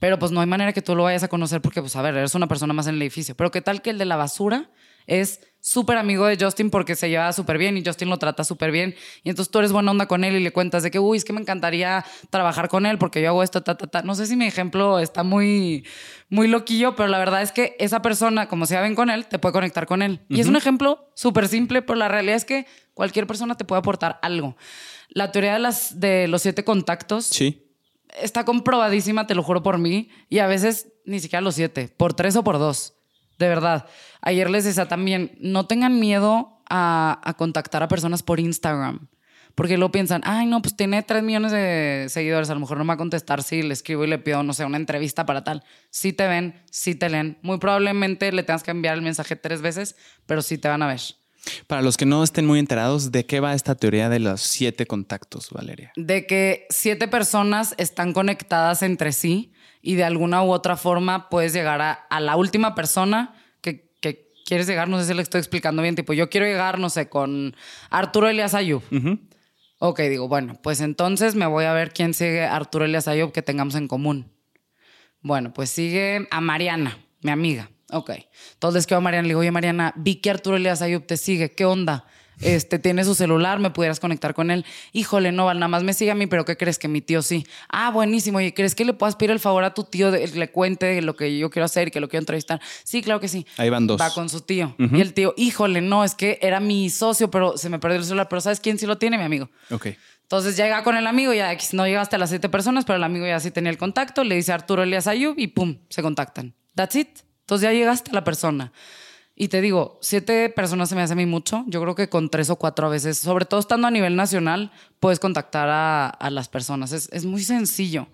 Pero pues no hay manera que tú lo vayas a conocer porque, pues a ver, eres una persona más en el edificio. Pero qué tal que el de la basura es súper amigo de Justin porque se lleva súper bien y Justin lo trata súper bien. Y entonces tú eres buena onda con él y le cuentas de que, uy, es que me encantaría trabajar con él porque yo hago esto, ta, ta, ta. No sé si mi ejemplo está muy, muy loquillo, pero la verdad es que esa persona, como se ven con él, te puede conectar con él. Y es un ejemplo súper simple, pero la realidad es que cualquier persona te puede aportar algo. La teoría de, las, de los siete contactos Sí. está comprobadísima, te lo juro por mí, y a veces ni siquiera los siete, por tres o por dos. De verdad. Ayer les decía también, no tengan miedo a, a contactar a personas por Instagram. Porque luego piensan, ay, no, pues tiene 3 millones de seguidores, a lo mejor no me va a contestar si le escribo y le pido, no sé, una entrevista para tal. Sí te ven, sí te leen. Muy probablemente le tengas que enviar el mensaje tres veces, pero sí te van a ver. Para los que no estén muy enterados, ¿de qué va esta teoría de los siete contactos, Valeria? De que siete personas están conectadas entre sí y de alguna u otra forma puedes llegar a, la última persona que, quieres llegar. No sé si le estoy explicando bien. Tipo, yo quiero llegar, no sé, con Arturo Elias Ayub. Ok, digo, bueno, pues entonces me voy a ver quién sigue Arturo Elias Ayub que tengamos en común. Bueno, pues sigue a Mariana, mi amiga. Ok. Entonces les quedo a Mariana, le digo, oye Mariana, vi que Arturo Elias Ayub te sigue, ¿qué onda? Este, tiene su celular, me pudieras conectar con él. Híjole, no, nada más me sigue a mí, pero ¿qué crees que mi tío sí? Ah, buenísimo. Oye, ¿crees que le puedas pedir el favor a tu tío de le cuente lo que yo quiero hacer y que lo quiero entrevistar? Sí, claro que sí. Ahí van dos. Va con su tío. Y el tío, híjole, no, es que era mi socio, pero se me perdió el celular. Pero ¿sabes quién sí lo tiene, mi amigo? Ok. Entonces llega con el amigo, ya no llegaste a las siete personas, pero el amigo ya sí tenía el contacto, le dice a Arturo Elias Ayub y pum, se contactan. That's it. Entonces ya llegaste a la persona. Y te digo, siete personas se me hace a mí mucho. Yo creo que con tres o cuatro a veces, sobre todo estando a nivel nacional, puedes contactar a, a las personas. Es, es muy sencillo.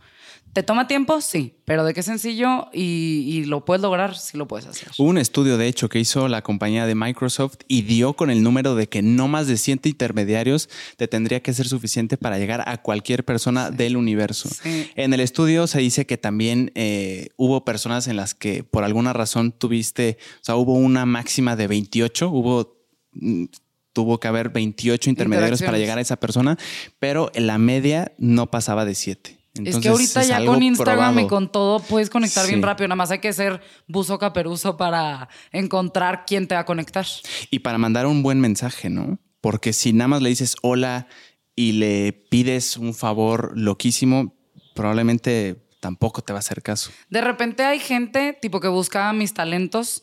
¿Te toma tiempo? Sí, pero de qué sencillo y, lo puedes lograr si lo puedes hacer. Hubo un estudio, de hecho, que hizo la compañía de Microsoft y dio con el número de que no más de 100 intermediarios te tendría que ser suficiente para llegar a cualquier persona del universo. En el estudio se dice que también eh, hubo personas en las que por alguna razón tuviste, o sea, hubo una máxima de 28, hubo mm, tuvo que haber 28 intermediarios para llegar a esa persona, pero en la media no pasaba de 7 es que ahorita ya con Instagram y con todo puedes conectar bien rápido. Nada más hay que ser buzo caperuso para encontrar quién te va a conectar. Y para mandar un buen mensaje, ¿no? Porque si nada más le dices hola y le pides un favor loquísimo, probablemente tampoco te va a hacer caso. De repente hay gente tipo que busca mis talentos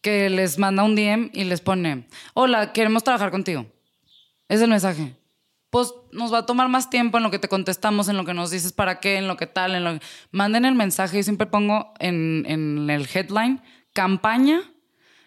que les manda un DM y les pone, hola, queremos trabajar contigo. Es el mensaje pues nos va a tomar más tiempo en lo que te contestamos, en lo que nos dices para qué, en lo que tal, en lo Manden el mensaje, yo siempre pongo en, el headline, campaña,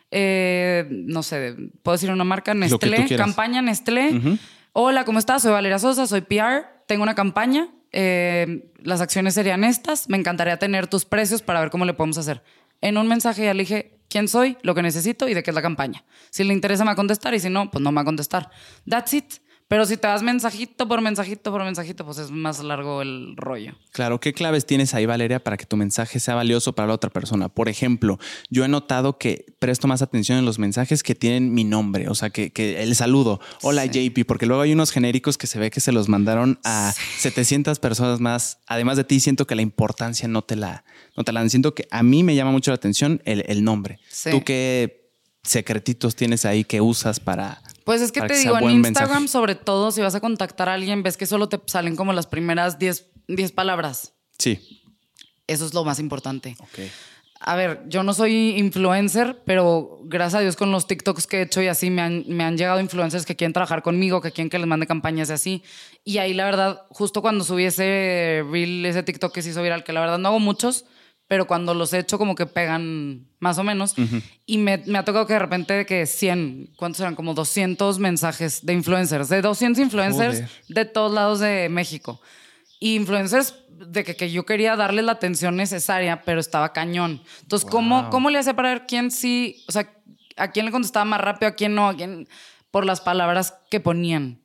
eh, no sé, puedo decir una marca, Nestlé, campaña Nestlé. Hola, ¿cómo estás? Soy Valeria Sosa, soy PR, tengo una campaña, eh, las acciones serían estas, me encantaría tener tus precios para ver cómo le podemos hacer. En un mensaje ya le dije quién soy, lo que necesito y de qué es la campaña. Si le interesa me va a contestar y si no, pues no me va a contestar. That's it. Pero si te das mensajito por mensajito por mensajito, pues es más largo el rollo. Claro, ¿qué claves tienes ahí, Valeria, para que tu mensaje sea valioso para la otra persona? Por ejemplo, yo he notado que presto más atención en los mensajes que tienen mi nombre, o sea, que, el saludo, hola JP, porque luego hay unos genéricos que se ve que se los mandaron a 700 personas más. Además de ti, siento que la importancia no te la, no te la dan. Siento que a mí me llama mucho la atención el, el nombre. ¿Tú qué secretitos tienes ahí que usas para pues es que te digo, en Instagram, sobre todo, si vas a contactar a alguien, ves que solo te salen como las primeras 10 palabras. Sí. Eso es lo más importante. A ver, yo no soy influencer, pero gracias a Dios con los TikToks que he hecho y así me han, me han llegado influencers que quieren trabajar conmigo, que quieren que les mande campañas y así. Y ahí la verdad, justo cuando subí ese reel, ese TikTok que se hizo viral, que la verdad no hago muchos, pero cuando los he hecho como que pegan más o menos. Y me, me, ha tocado que de repente que 100, ¿cuántos eran? Como 200 mensajes de influencers, de 200 influencers de todos lados de México. Y influencers de que, que, yo quería darle la atención necesaria, pero estaba cañón. Entonces, ¿cómo, ¿cómo le hacía para ver quién sí, o sea, a quién le contestaba más rápido, a quién no, a quién, por las palabras que ponían?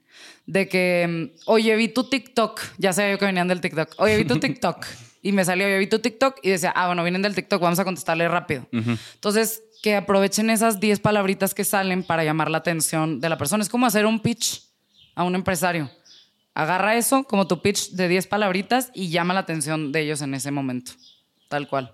De que, oye, vi tu TikTok, ya sabía yo que venían del TikTok, oye, vi tu TikTok y me salió, yo vi tu TikTok y decía, ah, bueno, vienen del TikTok, vamos a contestarle rápido. Entonces, que aprovechen esas 10 palabritas que salen para llamar la atención de la persona. Es como hacer un pitch a un empresario. Agarra eso como tu pitch de 10 palabritas y llama la atención de ellos en ese momento. Tal cual.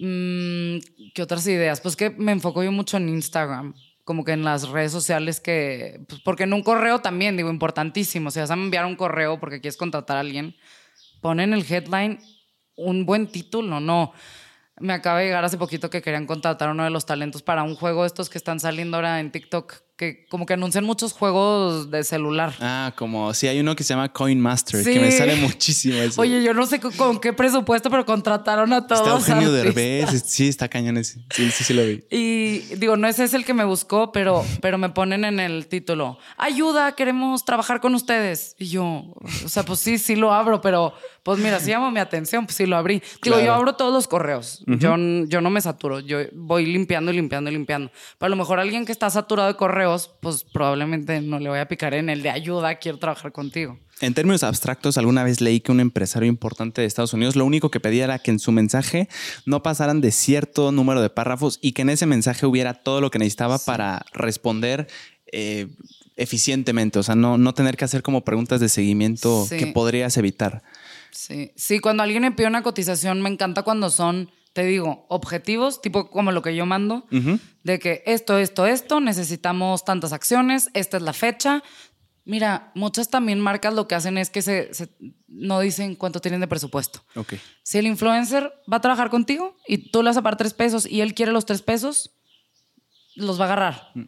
Mm, ¿Qué otras ideas? Pues que me enfoco yo mucho en Instagram, como que en las redes sociales que, pues porque en un correo también, digo, importantísimo. Si vas a enviar un correo porque quieres contratar a alguien, ponen el headline un buen título, no. Me acaba de llegar hace poquito que querían contratar a uno de los talentos para un juego estos que están saliendo ahora en TikTok, que como que anuncian muchos juegos de celular. Ah, como si hay uno que se llama Coin Master, que me sale muchísimo eso. Oye, yo no sé con, qué presupuesto, pero contrataron a todos. Está Eugenio Derbez, sí, está cañón ese. Sí, sí, sí lo vi. Y digo, no ese es el que me buscó, pero, pero me ponen en el título, ayuda, queremos trabajar con ustedes. Y yo, o sea, pues sí, sí lo abro, pero pues mira, si llamo mi atención, pues sí lo abrí. Digo, yo abro todos los correos. yo, yo no me saturo. Yo voy limpiando, limpiando, limpiando. Pero a lo mejor alguien que está saturado de correos, pues probablemente no le voy a picar en el de ayuda, quiero trabajar contigo. En términos abstractos, alguna vez leí que un empresario importante de Estados Unidos lo único que pedía era que en su mensaje no pasaran de cierto número de párrafos y que en ese mensaje hubiera todo lo que necesitaba para responder eh, eficientemente. O sea, no, no tener que hacer como preguntas de seguimiento que podrías evitar. Sí, sí, cuando alguien me pide una cotización, me encanta cuando son, te digo, objetivos, tipo como lo que yo mando, de que esto, esto, esto, necesitamos tantas acciones, esta es la fecha. Mira, muchas también marcas lo que hacen es que se, no dicen cuánto tienen de presupuesto. Okay. Si el influencer va a trabajar contigo y tú le vas a pagar tres pesos y él quiere los tres pesos, los va a agarrar. Mm.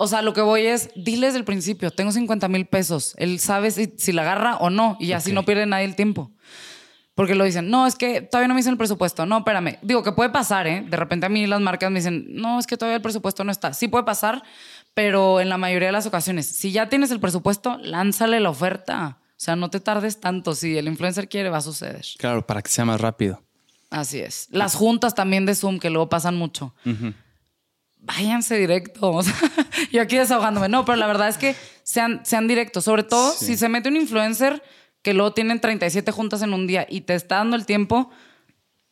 O sea, lo que voy es, dile desde el principio, tengo 50 mil pesos. Él sabe si, la agarra o no y así no pierde nadie el tiempo. Porque lo dicen, no, es que todavía no me dicen el presupuesto. No, espérame. Digo que puede pasar, ¿eh? De repente a mí las marcas me dicen, no, es que todavía el presupuesto no está. Sí puede pasar, pero en la mayoría de las ocasiones, si ya tienes el presupuesto, lánzale la oferta. O sea, no te tardes tanto. Si el influencer quiere, va a suceder. Claro, para que sea más rápido. Así es. Las juntas también de Zoom, que luego pasan mucho váyanse directo. yo aquí desahogándome. No, pero la verdad es que sean, sean directos. Sobre todo si se mete un influencer que luego tienen 37 juntas en un día y te está dando el tiempo,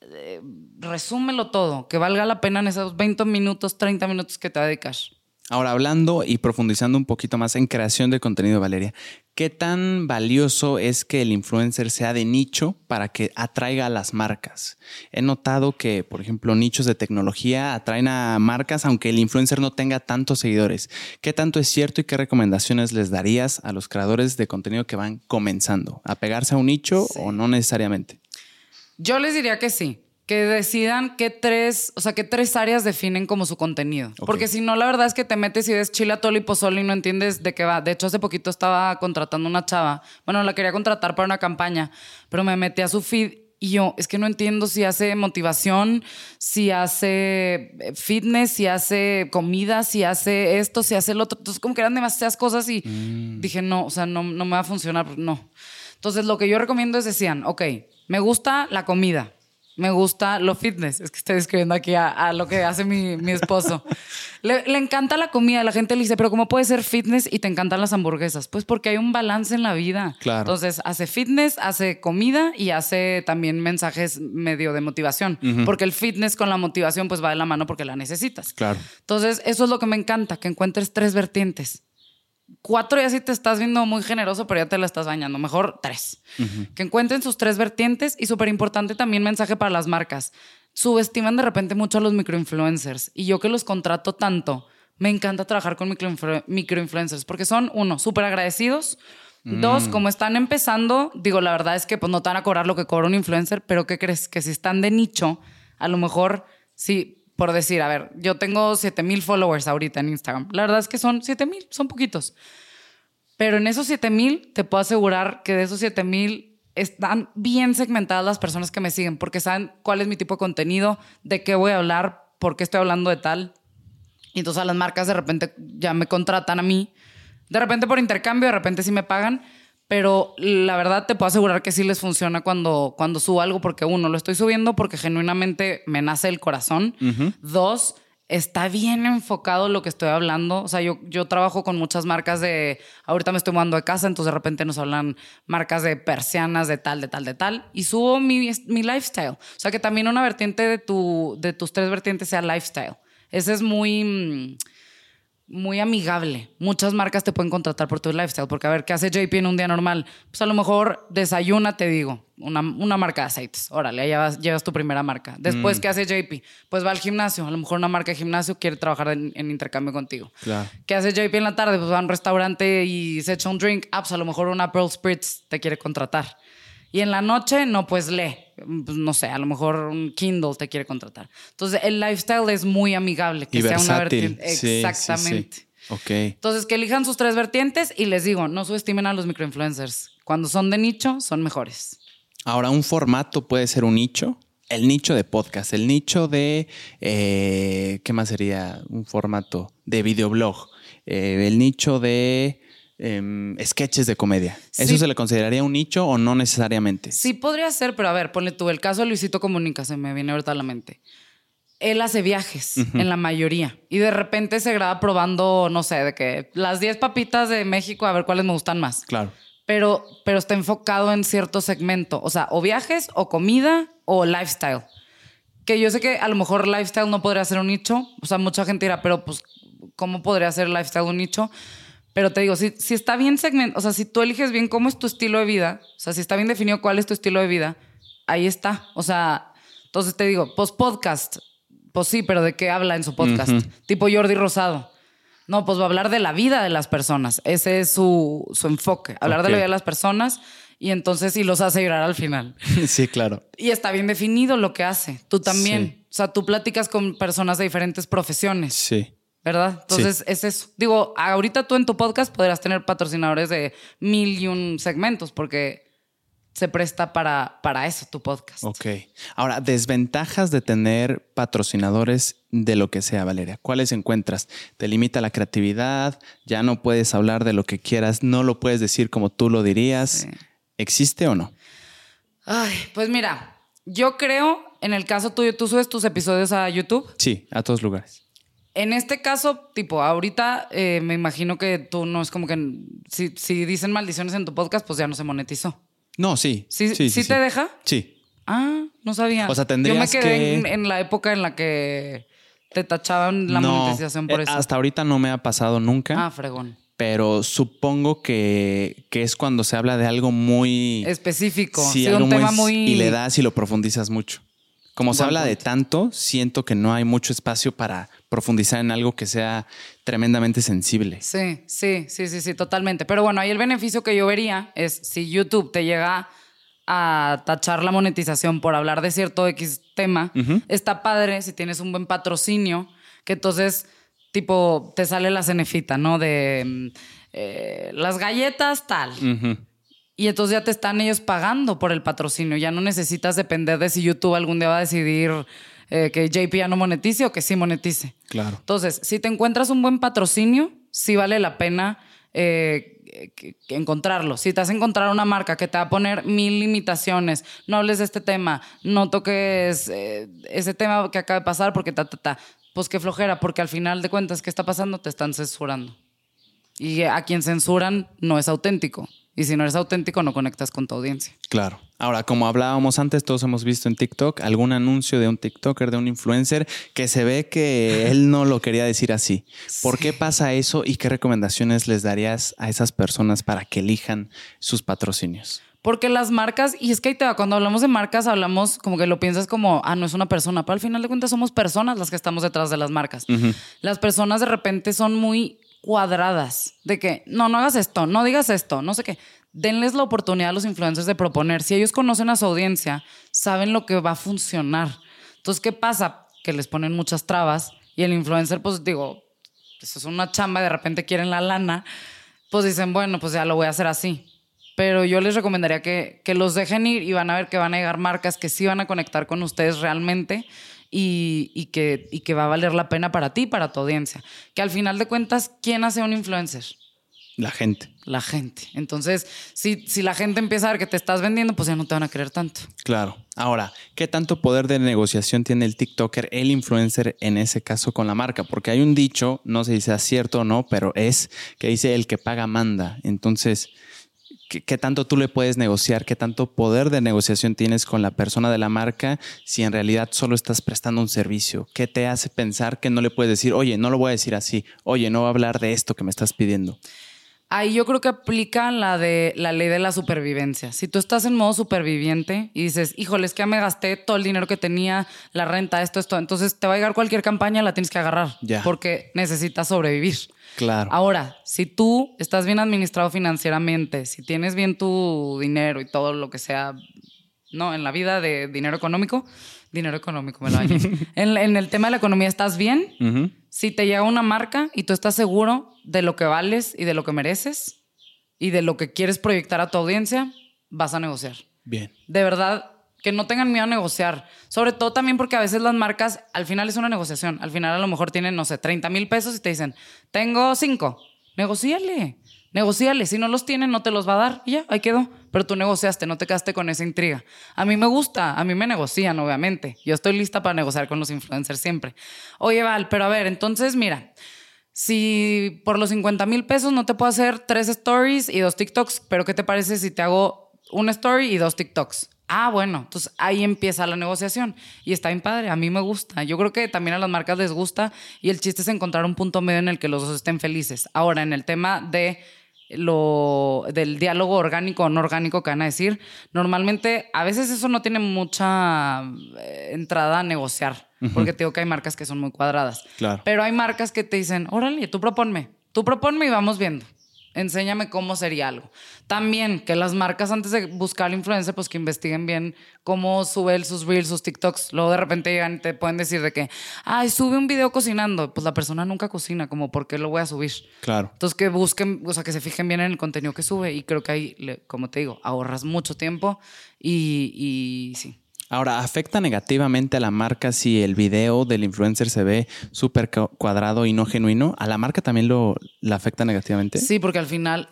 eh, resúmelo todo, que valga la pena en esos 20 minutos, 30 minutos que te dedicas. Ahora, hablando y profundizando un poquito más en creación de contenido, Valeria, ¿qué tan valioso es que el influencer sea de nicho para que atraiga a las marcas? He notado que, por ejemplo, nichos de tecnología atraen a marcas aunque el influencer no tenga tantos seguidores. ¿Qué tanto es cierto y qué recomendaciones les darías a los creadores de contenido que van comenzando? ¿A pegarse a un nicho o no necesariamente? Yo les diría que sí que decidan qué tres, o sea, qué tres áreas definen como su contenido. Porque si no, la verdad es que te metes y ves chile, atole y pozole y no entiendes de qué va. De hecho, hace poquito estaba contratando una chava. Bueno, la quería contratar para una campaña, pero me metí a su feed y yo, es que no entiendo si hace motivación, si hace eh, fitness, si hace comida, si hace esto, si hace lo otro. Entonces, como que eran demasiadas cosas y mm. dije, no, o sea, no, no me va a funcionar, no. Entonces, lo que yo recomiendo es decían, ok, me gusta la comida me gusta lo fitness. Es que estoy escribiendo aquí a, lo que hace mi, mi esposo. le, encanta la comida. La gente le dice, pero ¿cómo puede ser fitness y te encantan las hamburguesas? Pues porque hay un balance en la vida. Claro. Entonces, hace fitness, hace comida y hace también mensajes medio de motivación. Porque el fitness con la motivación pues va de la mano porque la necesitas. Claro. Entonces, eso es lo que me encanta, que encuentres tres vertientes cuatro ya sí te estás viendo muy generoso, pero ya te la estás bañando. Mejor tres. Que encuentren sus tres vertientes y súper importante también mensaje para las marcas. Subestiman de repente mucho a los microinfluencers y yo que los contrato tanto, me encanta trabajar con microinfluencers porque son, uno, súper agradecidos. Dos, mm. como están empezando, digo, la verdad es que pues, no te van a cobrar lo que cobra un influencer, pero ¿qué crees? Que si están de nicho, a lo mejor sí por decir, a ver, yo tengo 7000 followers ahorita en Instagram. La verdad es que son 7000, son poquitos. Pero en esos 7000 te puedo asegurar que de esos 7000 están bien segmentadas las personas que me siguen porque saben cuál es mi tipo de contenido, de qué voy a hablar, por qué estoy hablando de tal. Y entonces a las marcas de repente ya me contratan a mí. De repente por intercambio, de repente sí me pagan pero la verdad te puedo asegurar que sí les funciona cuando, cuando subo algo, porque uno, lo estoy subiendo porque genuinamente me nace el corazón. Dos, está bien enfocado lo que estoy hablando. O sea, yo, yo trabajo con muchas marcas de, ahorita me estoy mudando de casa, entonces de repente nos hablan marcas de persianas, de tal, de tal, de tal, y subo mi, mi lifestyle. O sea, que también una vertiente de, tu, de tus tres vertientes sea lifestyle. Ese es muy... Mm, muy amigable. Muchas marcas te pueden contratar por tu lifestyle, porque a ver, ¿qué hace JP en un día normal? Pues a lo mejor desayuna, te digo, una, una marca de aceites. Órale, ya llevas tu primera marca. Después, mm. ¿qué hace JP? Pues va al gimnasio. A lo mejor una marca de gimnasio quiere trabajar en, intercambio contigo. Claro. ¿Qué hace JP en la tarde? Pues va a un restaurante y se echa un drink. Ah, pues a lo mejor una Pearl Spritz te quiere contratar. Y en la noche, no, pues lee. Pues, no sé, a lo mejor un Kindle te quiere contratar. Entonces, el lifestyle es muy amigable, que sea una vertiente. Exactamente. Ok. Entonces, que elijan sus tres vertientes y les digo, no subestimen a los microinfluencers. Cuando son de nicho, son mejores. Ahora, un formato puede ser un nicho. El nicho de podcast, el nicho de, eh, ¿qué más sería? Un formato de videoblog, eh, el nicho de em, sketches de comedia. ¿Eso Sí. se le consideraría un nicho o no necesariamente? Sí podría ser, pero a ver, ponle tú, el caso de Luisito Comunica se me viene ahorita a la mente. Él hace viajes en la mayoría y de repente se graba probando, no sé, de que las 10 papitas de México a ver cuáles me gustan más. Claro. Pero, pero está enfocado en cierto segmento, o sea, o viajes o comida o lifestyle. Que yo sé que a lo mejor lifestyle no podría ser un nicho, o sea, mucha gente dirá, pero pues, ¿cómo podría ser lifestyle un nicho? Pero te digo, si, si está bien segmentado, o sea, si tú eliges bien cómo es tu estilo de vida, o sea, si está bien definido cuál es tu estilo de vida, ahí está. O sea, entonces te digo, pues podcast, pues sí, pero ¿de qué habla en su podcast? Tipo Jordi Rosado. No, pues va a hablar de la vida de las personas. Ese es su, su enfoque, hablar de la vida de las personas y entonces sí los hace llorar al final. sí, claro. Y está bien definido lo que hace. Tú también. Sí. O sea, tú platicas con personas de diferentes profesiones. Sí. ¿Verdad? Entonces es eso. Digo, ahorita tú en tu podcast podrás tener patrocinadores de mil y un segmentos porque se presta para, para eso tu podcast. Ok. Ahora, desventajas de tener patrocinadores de lo que sea, Valeria. ¿Cuáles encuentras? Te limita la creatividad, ya no puedes hablar de lo que quieras, no lo puedes decir como tú lo dirías. Sí. ¿Existe o no? Ay, pues mira, yo creo, en el caso tuyo, tú subes tus episodios a YouTube. Sí, a todos lugares. En este caso, tipo, ahorita eh, me imagino que tú no es como que si, si dicen maldiciones en tu podcast, pues ya no se monetizó. No, sí. ¿Sí, sí, te deja? Sí. Ah, no sabía. O sea, Yo me tendrías quedé que- en, en la época en la que te tachaban la No, monetización por eh, eso. Hasta ahorita no me ha pasado nunca, Ah, fregón. pero supongo que, que es cuando se habla de algo muy... Específico. Sí, Sí, algo un tema muy, muy. Y le das y lo profundizas mucho. Como se habla de tanto, siento que no hay mucho espacio para profundizar en algo que sea tremendamente sensible. Sí, sí, sí, sí, sí, totalmente. Pero bueno, ahí el beneficio que yo vería es si YouTube te llega a tachar la monetización por hablar de cierto X tema, está padre si tienes un buen patrocinio, que entonces, tipo, te sale la cenefita, ¿no? De mm, eh, las galletas tal. Ujú. Y entonces ya te están ellos pagando por el patrocinio. Ya no necesitas depender de si YouTube algún día va a decidir eh, que JP ya no monetice o que sí monetice. Claro. Entonces, si te encuentras un buen patrocinio, sí vale la pena eh, encontrarlo. Si te vas a encontrar una marca que te va a poner mil limitaciones, no hables de este tema, no toques eh, ese tema que acaba de pasar porque ta, ta, ta. Pues qué flojera, porque al final de cuentas, ¿qué está pasando? Te están censurando. Y a quien censuran no es auténtico. Y si no eres auténtico, no conectas con tu audiencia. Claro. Ahora, como hablábamos antes, todos hemos visto en TikTok algún anuncio de un TikToker, de un influencer, que se ve que él no lo quería decir así. ¿Por qué pasa eso y qué recomendaciones les darías a esas personas para que elijan sus patrocinios? Porque las marcas, y es que ahí te va, cuando hablamos de marcas, hablamos como que lo piensas como, ah, no es una persona, pero al final de cuentas somos personas las que estamos detrás de las marcas. Las personas de repente son muy cuadradas, de que, no, no hagas esto, no digas esto, no sé qué. Denles la oportunidad a los influencers de proponer. Si ellos conocen a su audiencia, saben lo que va a funcionar. Entonces, ¿qué pasa? Que les ponen muchas trabas y el influencer, pues digo, pues es una chamba y de repente quieren la lana, pues dicen, bueno, pues ya lo voy a hacer así. Pero yo les recomendaría que, que los dejen ir y van a ver que van a llegar marcas que sí van a conectar con ustedes realmente y, y que, y que va a valer la pena para ti para tu audiencia. Que al final de cuentas, ¿quién hace un influencer? La gente. La gente. Entonces, si, si la gente empieza a ver que te estás vendiendo, pues ya no te van a querer tanto. Claro. Ahora, ¿qué tanto poder de negociación tiene el TikToker, el influencer, en ese caso con la marca? Porque hay un dicho, no sé si sea cierto o no, pero es que dice el que paga manda. Entonces, ¿qué, qué tanto tú le puedes negociar? ¿Qué tanto poder de negociación tienes con la persona de la marca si en realidad solo estás prestando un servicio? ¿Qué te hace pensar que no le puedes decir, oye, no lo voy a decir así, oye, no voy a hablar de esto que me estás pidiendo? Ahí yo creo que aplica la de la ley de la supervivencia. Si tú estás en modo superviviente y dices, híjole, es que ya me gasté todo el dinero que tenía, la renta, esto, esto, entonces te va a llegar cualquier campaña, la tienes que agarrar. Ya. Porque necesitas sobrevivir. Claro. Ahora, si tú estás bien administrado financieramente, si tienes bien tu dinero y todo lo que sea ¿no? En la vida de dinero económico. Dinero económico, me lo en, en, el tema de la economía, ¿estás bien? Si te llega una marca y tú estás seguro de lo que vales y de lo que mereces y de lo que quieres proyectar a tu audiencia, vas a negociar. Bien. De verdad, que no tengan miedo a negociar. Sobre todo también porque a veces las marcas, al final es una negociación. Al final a lo mejor tienen, no sé, 30 mil pesos y te dicen, tengo cinco. Negociale. Negociale. Si no los tienen, no te los va a dar. Y ya, ahí quedó. Pero tú negociaste, no te quedaste con esa intriga. A mí me gusta, a mí me negocian, obviamente. Yo estoy lista para negociar con los influencers siempre. Oye, Val, pero a ver, entonces mira, si por los 50 mil pesos no te puedo hacer tres stories y dos TikToks, pero ¿qué te parece si te hago una story y dos TikToks? Ah, bueno, entonces ahí empieza la negociación y está bien padre, a mí me gusta. Yo creo que también a las marcas les gusta y el chiste es encontrar un punto medio en el que los dos estén felices. Ahora, en el tema de lo del diálogo orgánico o no orgánico que van a decir, normalmente a veces eso no tiene mucha eh, entrada a negociar, porque te digo que hay marcas que son muy cuadradas. Claro. Pero hay marcas que te dicen, órale, tú proponme, tú proponme y vamos viendo enséñame cómo sería algo. También que las marcas antes de buscar al influencer, pues que investiguen bien cómo sube sus reels, sus TikToks. Luego de repente llegan y te pueden decir de que, ay, sube un video cocinando. Pues la persona nunca cocina, como, ¿por qué lo voy a subir? Claro. Entonces que busquen, o sea, que se fijen bien en el contenido que sube. Y creo que ahí, como te digo, ahorras mucho tiempo y, y sí. Ahora, ¿afecta negativamente a la marca si el video del influencer se ve súper cuadrado y no genuino? ¿A la marca también lo la afecta negativamente? Sí, porque al final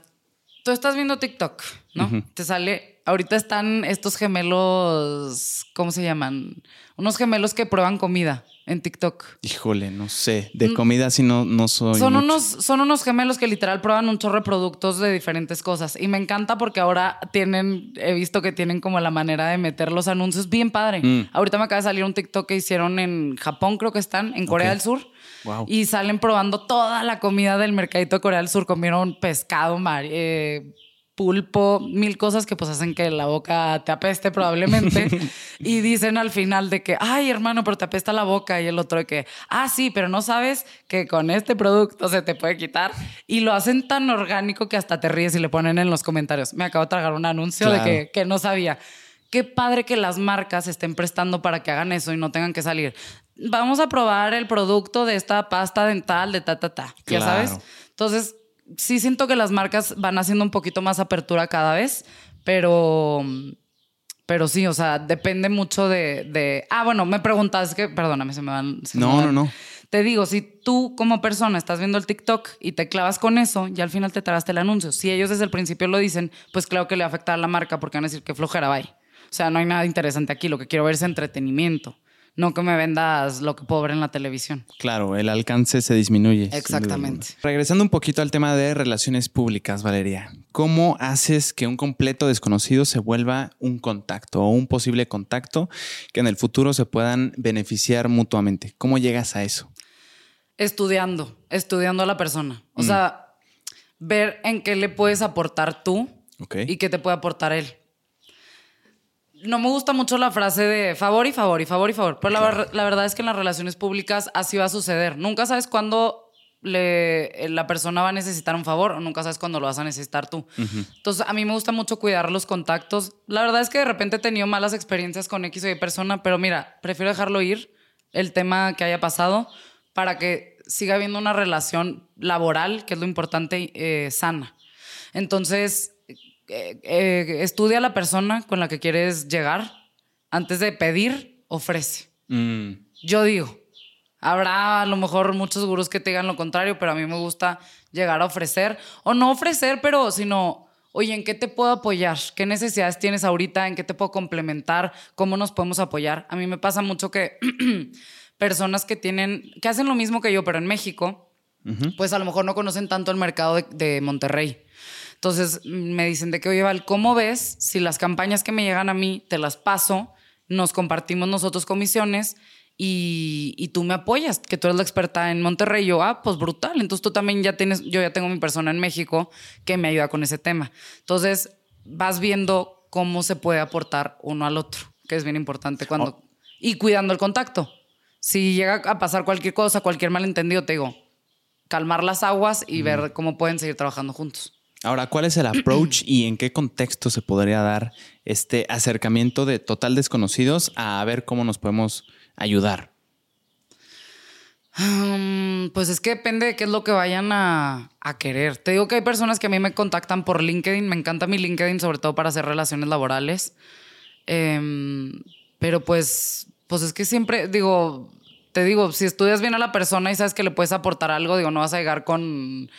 tú estás viendo TikTok, ¿no? Te sale, ahorita están estos gemelos, ¿cómo se llaman? Unos gemelos que prueban comida en TikTok. Híjole, no sé. De mm. comida sí no, no soy. Son unos, son unos gemelos que literal prueban un chorro de productos de diferentes cosas. Y me encanta porque ahora tienen, he visto que tienen como la manera de meter los anuncios bien padre. Mm. Ahorita me acaba de salir un TikTok que hicieron en Japón, creo que están, en Corea del Sur. Wow. Y salen probando toda la comida del mercadito de Corea del Sur. Comieron pescado, mar, eh, pulpo, mil cosas que pues hacen que la boca te apeste probablemente. y dicen al final de que, ay hermano, pero te apesta la boca. Y el otro de que, ah, sí, pero no sabes que con este producto se te puede quitar. Y lo hacen tan orgánico que hasta te ríes y le ponen en los comentarios. Me acabo de tragar un anuncio de que, que no sabía. Qué padre que las marcas estén prestando para que hagan eso y no tengan que salir. Vamos a probar el producto de esta pasta dental de ta, ta, ta. Ya sabes. Entonces, sí siento que las marcas van haciendo un poquito más apertura cada vez, pero, pero sí, o sea, depende mucho de, ah, bueno, me preguntas, que, perdóname, se me van. no, no, no. Te digo, si tú como persona estás viendo el TikTok y te clavas con eso, ya al final te tragaste el anuncio. Si ellos desde el principio lo dicen, pues claro que le afecta a la marca porque van a decir que flojera, bye. O sea, no hay nada interesante aquí, lo que quiero ver es entretenimiento no que me vendas lo que puedo ver en la televisión. Claro, el alcance se disminuye. Exactamente. Regresando un poquito al tema de relaciones públicas, Valeria, ¿cómo haces que un completo desconocido se vuelva un contacto o un posible contacto que en el futuro se puedan beneficiar mutuamente? ¿Cómo llegas a eso? Estudiando, estudiando a la persona. O mm. sea, ver en qué le puedes aportar tú y qué te puede aportar él no me gusta mucho la frase de favor y favor y favor y favor, pero la, verdad es que en las relaciones públicas así va a suceder. Nunca sabes cuándo le, la persona va a necesitar un favor o nunca sabes cuándo lo vas a necesitar tú. Entonces, a mí me gusta mucho cuidar los contactos. La verdad es que de repente he tenido malas experiencias con X o Y persona, pero mira, prefiero dejarlo ir, el tema que haya pasado, para que siga habiendo una relación laboral, que es lo importante, eh, sana. Entonces, eh, eh, estudia a la persona con la que quieres llegar. Antes de pedir, ofrece. Mm. Yo digo, habrá a lo mejor muchos gurús que te digan lo contrario, pero a mí me gusta llegar a ofrecer. O no ofrecer, pero sino, oye, ¿en qué te puedo apoyar? ¿Qué necesidades tienes ahorita? ¿En qué te puedo complementar? ¿Cómo nos podemos apoyar? A mí me pasa mucho que personas que tienen, que hacen lo mismo que yo, pero en México, pues a lo mejor no conocen tanto el mercado de Monterrey. Entonces me dicen de que, oye, Val, ¿cómo ves si las campañas que me llegan a mí te las paso, nos compartimos nosotros comisiones y, tú me apoyas, que tú eres la experta en Monterrey? yo, ah, pues brutal. Entonces tú también ya tienes, yo ya tengo mi persona en México que me ayuda con ese tema. Entonces vas viendo cómo se puede aportar uno al otro, que es bien importante cuando... Oh. Y cuidando el contacto. Si llega a pasar cualquier cosa, cualquier malentendido, te digo, calmar las aguas y ver cómo pueden seguir trabajando juntos. Ahora, ¿cuál es el approach y en qué contexto se podría dar este acercamiento de total desconocidos a ver cómo nos podemos ayudar? Pues es que depende de qué es lo que vayan a, querer. Te digo que hay personas que a mí me contactan por LinkedIn. Me encanta mi LinkedIn, sobre todo para hacer relaciones laborales. Em, pero pues, pues es que siempre, digo, te digo, si estudias bien a la persona y sabes que le puedes aportar algo, digo, no vas a llegar con,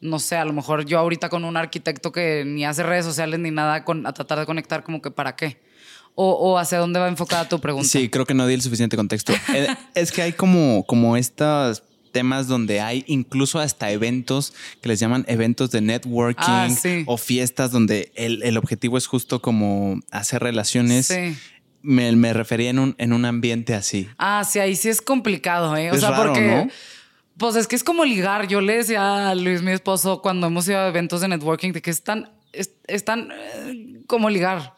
no sé, a lo mejor yo ahorita con un arquitecto que ni hace redes sociales ni nada con, a tratar de conectar, como que para qué o, hacia dónde va enfocada tu pregunta? Sí, creo que no di el suficiente contexto. Eh, es que hay como, como estos temas donde hay incluso hasta eventos que les llaman eventos de networking ah, o fiestas donde el, objetivo es justo como hacer relaciones. Sí. Me, refería en un, en un ambiente así. Ah, sí, ahí sí es complicado, ¿eh? O sea, porque... Pues es que es como ligar. Yo le decía a Luis, mi esposo, cuando hemos ido a eventos de networking, de que están, están eh, como ligar.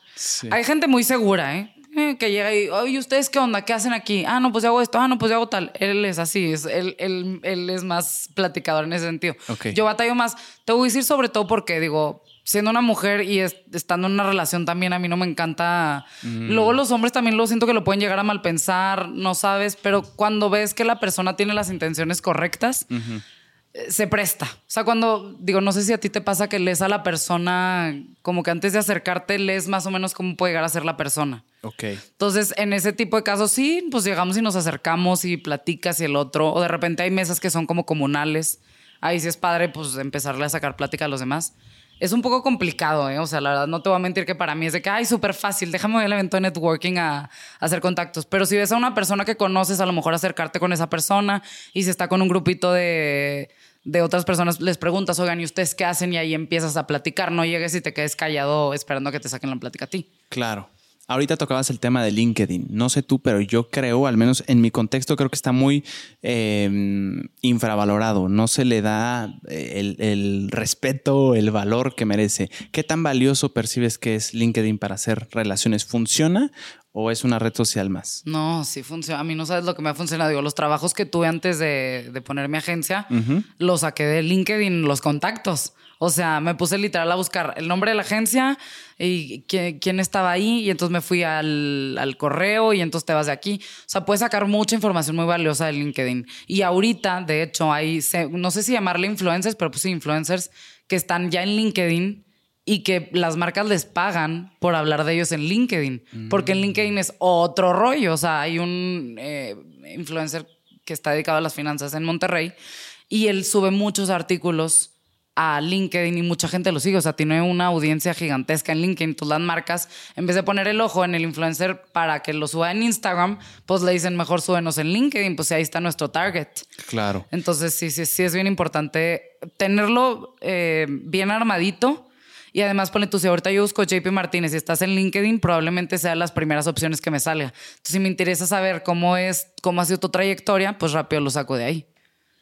Hay gente muy segura, ¿eh? ¿eh? Que llega y, oye, ¿ustedes qué onda? ¿Qué hacen aquí? Ah, no, pues yo hago esto. Ah, no, pues yo hago tal. Él es así, es, él, él, él es más platicador en ese sentido. Yo batallo más. Te voy a decir sobre todo porque, digo, siendo una mujer y estando en una relación también, a mí no me encanta. Mm. Luego los hombres también lo siento que lo pueden llegar a mal pensar, no sabes, pero cuando ves que la persona tiene las intenciones correctas, se presta. O sea, cuando digo, no sé si a ti te pasa que lees a la persona, como que antes de acercarte, lees más o menos cómo puede llegar a ser la persona. Ok. Entonces, en ese tipo de casos, sí, pues llegamos y nos acercamos y platicas y el otro, o de repente hay mesas que son como comunales. Ahí sí es padre, pues empezarle a sacar plática a los demás. Es un poco complicado, ¿eh? O sea, la verdad, no te voy a mentir que para mí es de que, ay, súper fácil, déjame ir al evento de networking a, hacer contactos. Pero si ves a una persona que conoces, a lo mejor acercarte con esa persona y si está con un grupito de, de otras personas, les preguntas, oigan, ¿y ustedes qué hacen? Y ahí empiezas a platicar, no llegues y te quedes callado esperando que te saquen la plática a ti. Claro. Ahorita tocabas el tema de LinkedIn. No sé tú, pero yo creo, al menos en mi contexto, creo que está muy em, infravalorado. No se le da eh, el, el, respeto, el valor que merece. ¿Qué tan valioso percibes que es LinkedIn para hacer relaciones? ¿Funciona o es una red social más? No, sí funciona. A mí no sabes lo que me ha funcionado. Digo, los trabajos que tuve antes de, de poner mi agencia, los saqué de LinkedIn, los contactos. O sea, me puse literal a buscar el nombre de la agencia y quién, estaba ahí. Y entonces me fui al, correo y entonces te vas de aquí. O sea, puedes sacar mucha información muy valiosa de LinkedIn. Y ahorita, de hecho, hay, no sé si llamarle influencers, pero pues sí, influencers que están ya en LinkedIn y que las marcas les pagan por hablar de ellos en LinkedIn. Porque en LinkedIn es otro rollo. O sea, hay un eh, influencer que está dedicado a las finanzas en Monterrey y él sube muchos artículos a LinkedIn y mucha gente lo sigue. O sea, tiene una audiencia gigantesca en LinkedIn. Entonces las marcas, en vez de poner el ojo en el influencer para que lo suba en Instagram, pues le dicen mejor súbenos en LinkedIn, pues ahí está nuestro target. Claro. Entonces sí, sí, sí es bien importante tenerlo eh, bien armadito. Y además, ponle tú, si ahorita yo busco JP Martínez y estás en LinkedIn, probablemente sean las primeras opciones que me salga. Entonces, si me interesa saber cómo es, cómo ha sido tu trayectoria, pues rápido lo saco de ahí.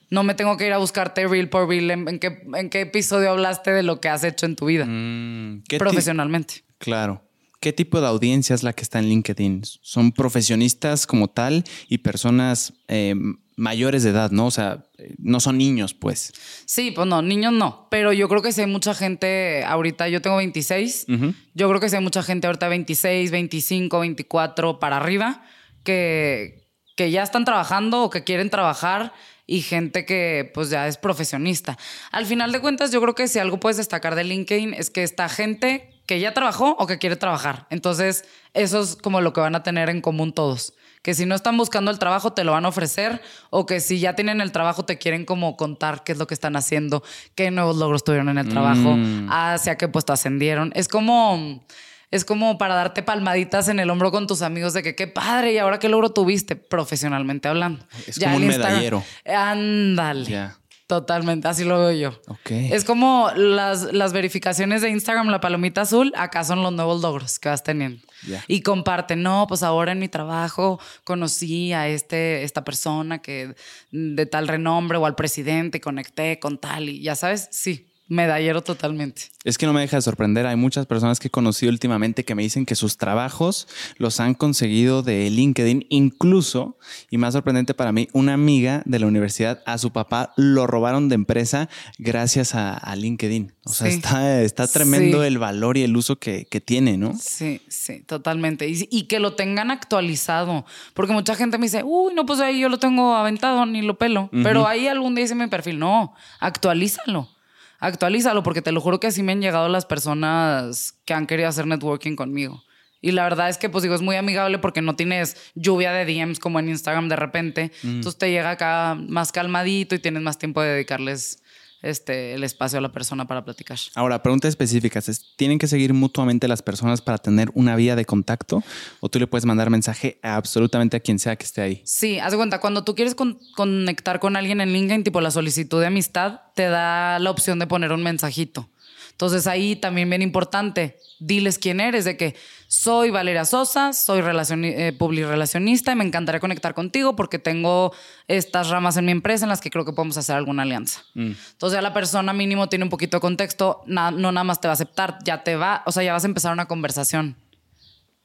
No me tengo que ir a buscarte reel por reel en, qué, en qué episodio hablaste de lo que has hecho en tu vida. Mm, profesionalmente. Claro. ¿Qué tipo de audiencia es la que está en LinkedIn? ¿Son profesionistas como tal y personas eh, mayores de edad, no? O sea, no son niños, pues. Sí, pues no, niños no. Pero yo creo que si hay mucha gente ahorita, yo tengo 26, yo creo que si hay mucha gente ahorita 26, 25, 24 para arriba que, que ya están trabajando o que quieren trabajar y gente que pues ya es profesionista. Al final de cuentas, yo creo que si algo puedes destacar de LinkedIn es que está gente que ya trabajó o que quiere trabajar. Entonces, eso es como lo que van a tener en común todos. Que si no están buscando el trabajo, te lo van a ofrecer, o que si ya tienen el trabajo, te quieren como contar qué es lo que están haciendo, qué nuevos logros tuvieron en el trabajo, mm. hacia qué puesto ascendieron. Es como es como para darte palmaditas en el hombro con tus amigos de que qué padre y ahora qué logro tuviste profesionalmente hablando. Es como un medallero. Ándale. Totalmente, así lo veo yo. Es como las, las, verificaciones de Instagram, la palomita azul, acá son los nuevos logros que vas teniendo. Y comparte, no, pues ahora en mi trabajo conocí a este, esta persona que de tal renombre o al presidente, conecté con tal y ya sabes, sí. Medallero totalmente. Es que no me deja de sorprender. Hay muchas personas que he conocido últimamente que me dicen que sus trabajos los han conseguido de LinkedIn. Incluso, y más sorprendente para mí, una amiga de la universidad, a su papá lo robaron de empresa gracias a, LinkedIn. O sea, está, está tremendo el valor y el uso que, tiene, ¿no? Sí, sí, totalmente. Y, que lo tengan actualizado. Porque mucha gente me dice, uy, no, pues ahí yo lo tengo aventado, ni lo pelo. Pero ahí algún día dice mi perfil. No, actualízalo actualízalo, porque te lo juro que así me han llegado las personas que han querido hacer networking conmigo. Y la verdad es que, pues digo, es muy amigable porque no tienes lluvia de DMs como en Instagram de repente. Entonces te llega acá más calmadito y tienes más tiempo de dedicarles este, el espacio a la persona para platicar. Ahora, preguntas específicas. ¿Tienen que seguir mutuamente las personas para tener una vía de contacto? ¿O tú le puedes mandar mensaje a absolutamente a quien sea que esté ahí? Sí, haz de cuenta, cuando tú quieres conectar con alguien en LinkedIn, tipo la solicitud de amistad, te da la opción de poner un mensajito. Entonces ahí también bien importante, diles quién eres, de que soy Valeria Sosa, soy eh, relacionista y me encantaría conectar contigo porque tengo estas ramas en mi empresa en las que creo que podemos hacer alguna alianza. Mm. Entonces ya la persona mínimo tiene un poquito de contexto, no nada más te va a aceptar, ya te va, o sea, ya vas a empezar una conversación.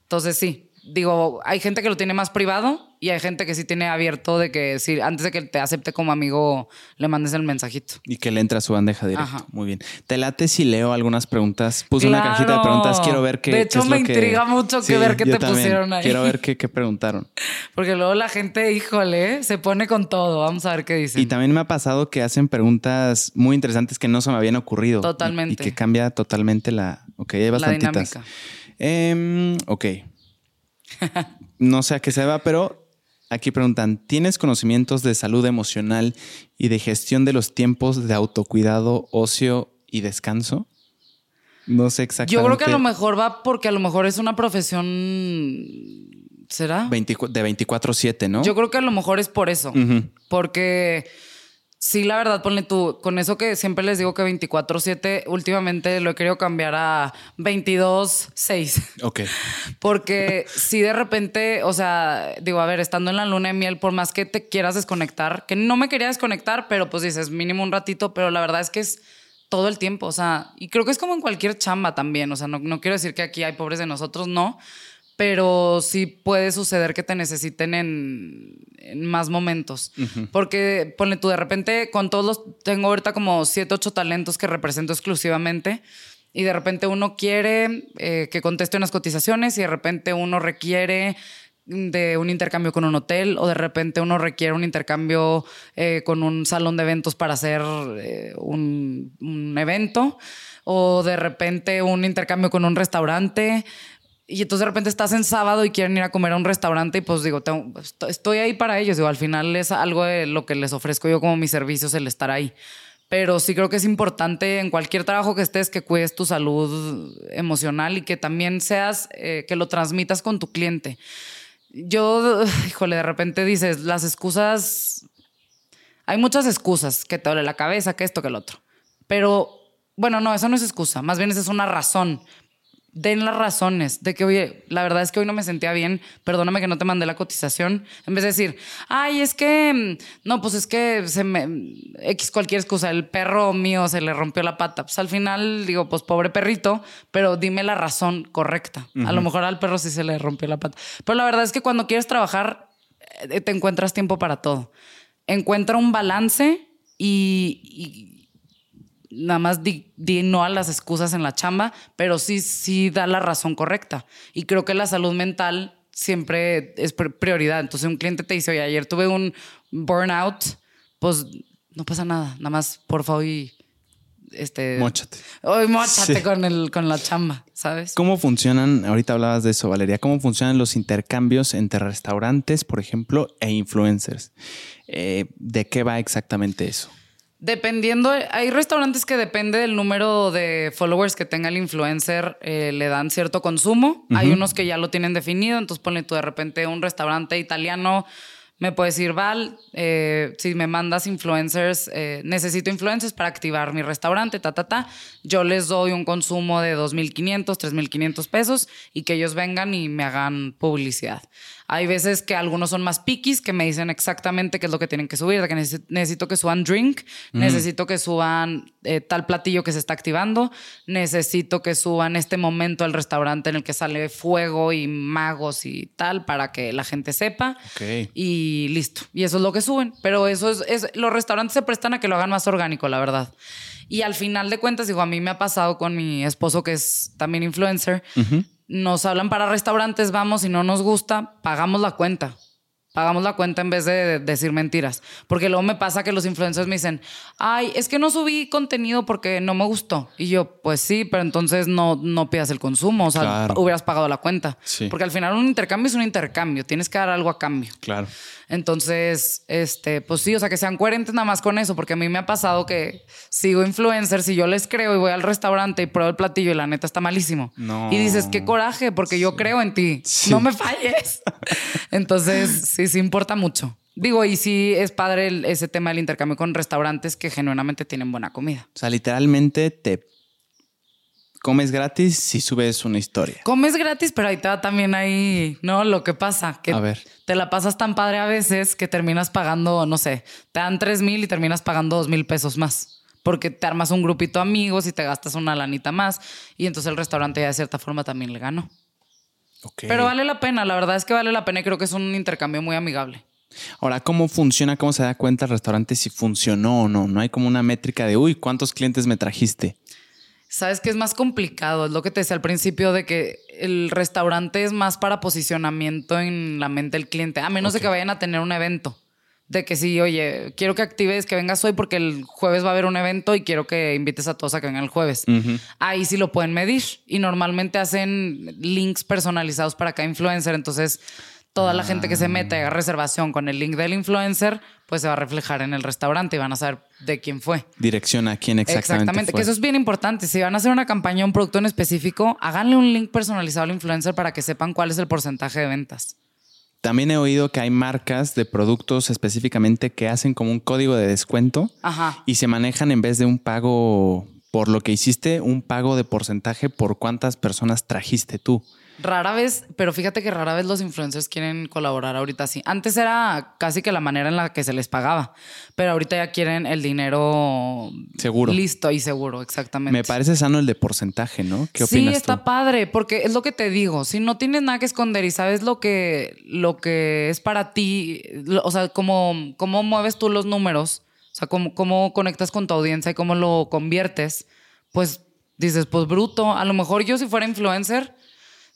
Entonces sí, digo, hay gente que lo tiene más privado y hay gente que sí tiene abierto de que si antes de que te acepte como amigo le mandes el mensajito. Y que le entre a su bandeja directa. Muy bien. Te late si leo algunas preguntas. Puse una cajita de preguntas. Quiero ver qué. De hecho, me intriga mucho que ver qué te pusieron ahí. Quiero ver qué, qué, preguntaron. Porque luego la gente, híjole, se pone con todo. Vamos a ver qué dicen. Y también me ha pasado que hacen preguntas muy interesantes que no se me habían ocurrido. Totalmente. Y, que cambia totalmente la. Ok, hay bastantitas. La dinámica. Eh, ok no sé a qué se va, pero aquí preguntan, ¿tienes conocimientos de salud emocional y de gestión de los tiempos de autocuidado, ocio y descanso? No sé exactamente. Yo creo que a lo mejor va porque a lo mejor es una profesión ¿Será? de 24-7, ¿no? Yo creo que a lo mejor es por eso. Porque Sí, la verdad, ponle tú, con eso que siempre les digo que 24-7, últimamente lo he querido cambiar a 22-6. Ok. Porque si de repente, o sea, digo, a ver, estando en la luna de miel, por más que te quieras desconectar, que no me quería desconectar, pero pues dices mínimo un ratito, pero la verdad es que es todo el tiempo, o sea, y creo que es como en cualquier chamba también, o sea, no, no quiero decir que aquí hay pobres de nosotros, no, pero sí puede suceder que te necesiten en, más momentos. Porque, ponle tú, de repente, con todos los, tengo ahorita como siete, ocho talentos que represento exclusivamente. Y de repente uno quiere eh, que conteste unas cotizaciones y de repente uno requiere de un intercambio con un hotel o de repente uno requiere un intercambio eh, con un salón de eventos para hacer eh, un, un evento o de repente un intercambio con un restaurante y entonces de repente estás en sábado y quieren ir a comer a un restaurante y pues digo, estoy ahí para ellos. Digo, al final es algo de lo que les ofrezco yo como mis servicios el estar ahí. Pero sí creo que es importante en cualquier trabajo que estés que cuides tu salud emocional y que también seas, eh, que lo transmitas con tu cliente. Yo, híjole, de repente dices, las excusas, hay muchas excusas, que te duele la cabeza, que esto, que el otro. Pero bueno, no, eso no es excusa, más bien esa es una razón den las razones de que, oye, la verdad es que hoy no me sentía bien, perdóname que no te mandé la cotización, en vez de decir, ay, es que, mm, no, pues es que se me, X cualquier excusa, el perro mío se le rompió la pata. Pues al final digo, pues pobre perrito, pero dime la razón correcta. A lo mejor al perro sí se le rompió la pata. Pero la verdad es que cuando quieres trabajar, eh, te encuentras tiempo para todo. Encuentra un balance y nada más di, no a las excusas en la chamba, pero sí, sí da la razón correcta. Y creo que la salud mental siempre es prioridad. Entonces un cliente te dice, oye, ayer tuve un burnout, pues no pasa nada, nada más por favor y este mochate. Hoy con el con la chamba, ¿sabes? ¿Cómo funcionan? Ahorita hablabas de eso, Valeria. ¿Cómo funcionan los intercambios entre restaurantes, por ejemplo, e influencers? Eh, ¿De qué va exactamente eso? Dependiendo, hay restaurantes que depende del número de followers que tenga el influencer, eh, le dan cierto consumo. Hay unos que ya lo tienen definido, entonces ponle tú de repente un restaurante italiano me puedes decir, Val, eh, si me mandas influencers, eh, necesito influencers para activar mi restaurante, ta, ta, ta. Yo les doy un consumo de 2.500, 3.500 pesos y que ellos vengan y me hagan publicidad. Hay veces que algunos son más piquis, que me dicen exactamente qué es lo que tienen que subir, de que necesito que suban drink, necesito que suban eh, tal platillo que se está activando, necesito que suban este momento al restaurante en el que sale fuego y magos y tal para que la gente sepa. Y listo. Y eso es lo que suben. Pero eso es, los restaurantes se prestan a que lo hagan más orgánico, la verdad. Y al final de cuentas, digo, a mí me ha pasado con mi esposo que es también influencer nos hablan para restaurantes, vamos y no nos gusta, pagamos la cuenta. Pagamos la cuenta en vez de decir mentiras. Porque luego me pasa que los influencers me dicen, ay, es que no subí contenido porque no me gustó. Y yo, pues sí, pero entonces no, no pidas el consumo. O sea, hubieras pagado la cuenta. Porque al final un intercambio es un intercambio. Tienes que dar algo a cambio. Claro. Entonces, este, pues sí, o sea, que sean coherentes nada más con eso, porque a mí me ha pasado que sigo influencers y yo les creo y voy al restaurante y pruebo el platillo y la neta está malísimo. Y dices, qué coraje, porque yo creo en ti. No me falles. Entonces, sí, sí importa mucho. Digo, y sí es padre ese tema del intercambio con restaurantes que genuinamente tienen buena comida. O sea, literalmente te comes gratis si subes una historia. Comes gratis, pero ahí te va también ahí, ¿no? Lo que pasa, que a ver. te la pasas tan padre a veces que terminas pagando, no sé, te dan tres mil y terminas pagando dos mil pesos más. Porque te armas un grupito de amigos y te gastas una lanita más. Y entonces el restaurante ya de cierta forma también le ganó. Pero vale la pena, la verdad es que vale la pena y creo que es un intercambio muy amigable. Ahora, ¿cómo funciona? ¿Cómo se da cuenta el restaurante si funcionó o no? No hay como una métrica de, uy, ¿cuántos clientes me trajiste? Sabes que es más complicado, es lo que te decía al principio de que el restaurante es más para posicionamiento en la mente del cliente, a menos de que vayan a tener un evento. De que sí, oye, quiero que actives, que vengas hoy porque el jueves va a haber un evento y quiero que invites a todos a que vengan el jueves. Ahí sí lo pueden medir y normalmente hacen links personalizados para cada influencer. Entonces, toda la gente que se mete a reservación con el link del influencer, pues se va a reflejar en el restaurante y van a saber de quién fue. Dirección a quién exactamente. Exactamente, que eso es bien importante. Si van a hacer una campaña, un producto en específico, háganle un link personalizado al influencer para que sepan cuál es el porcentaje de ventas. También he oído que hay marcas de productos específicamente que hacen como un código de descuento y se manejan en vez de un pago por lo que hiciste, un pago de porcentaje por cuántas personas trajiste tú. Rara vez, pero fíjate que rara vez los influencers quieren colaborar ahorita así. Antes era casi que la manera en la que se les pagaba, pero ahorita ya quieren el dinero seguro. Listo y seguro, exactamente. Me parece sano el de porcentaje, ¿no? ¿Qué opinas? Sí, está padre, porque es lo que te digo. Si no tienes nada que esconder y sabes lo que, lo que es para ti, o sea, cómo, cómo mueves tú los números, o sea, cómo, cómo conectas con tu audiencia y cómo lo conviertes, pues dices, pues bruto. A lo mejor yo si fuera influencer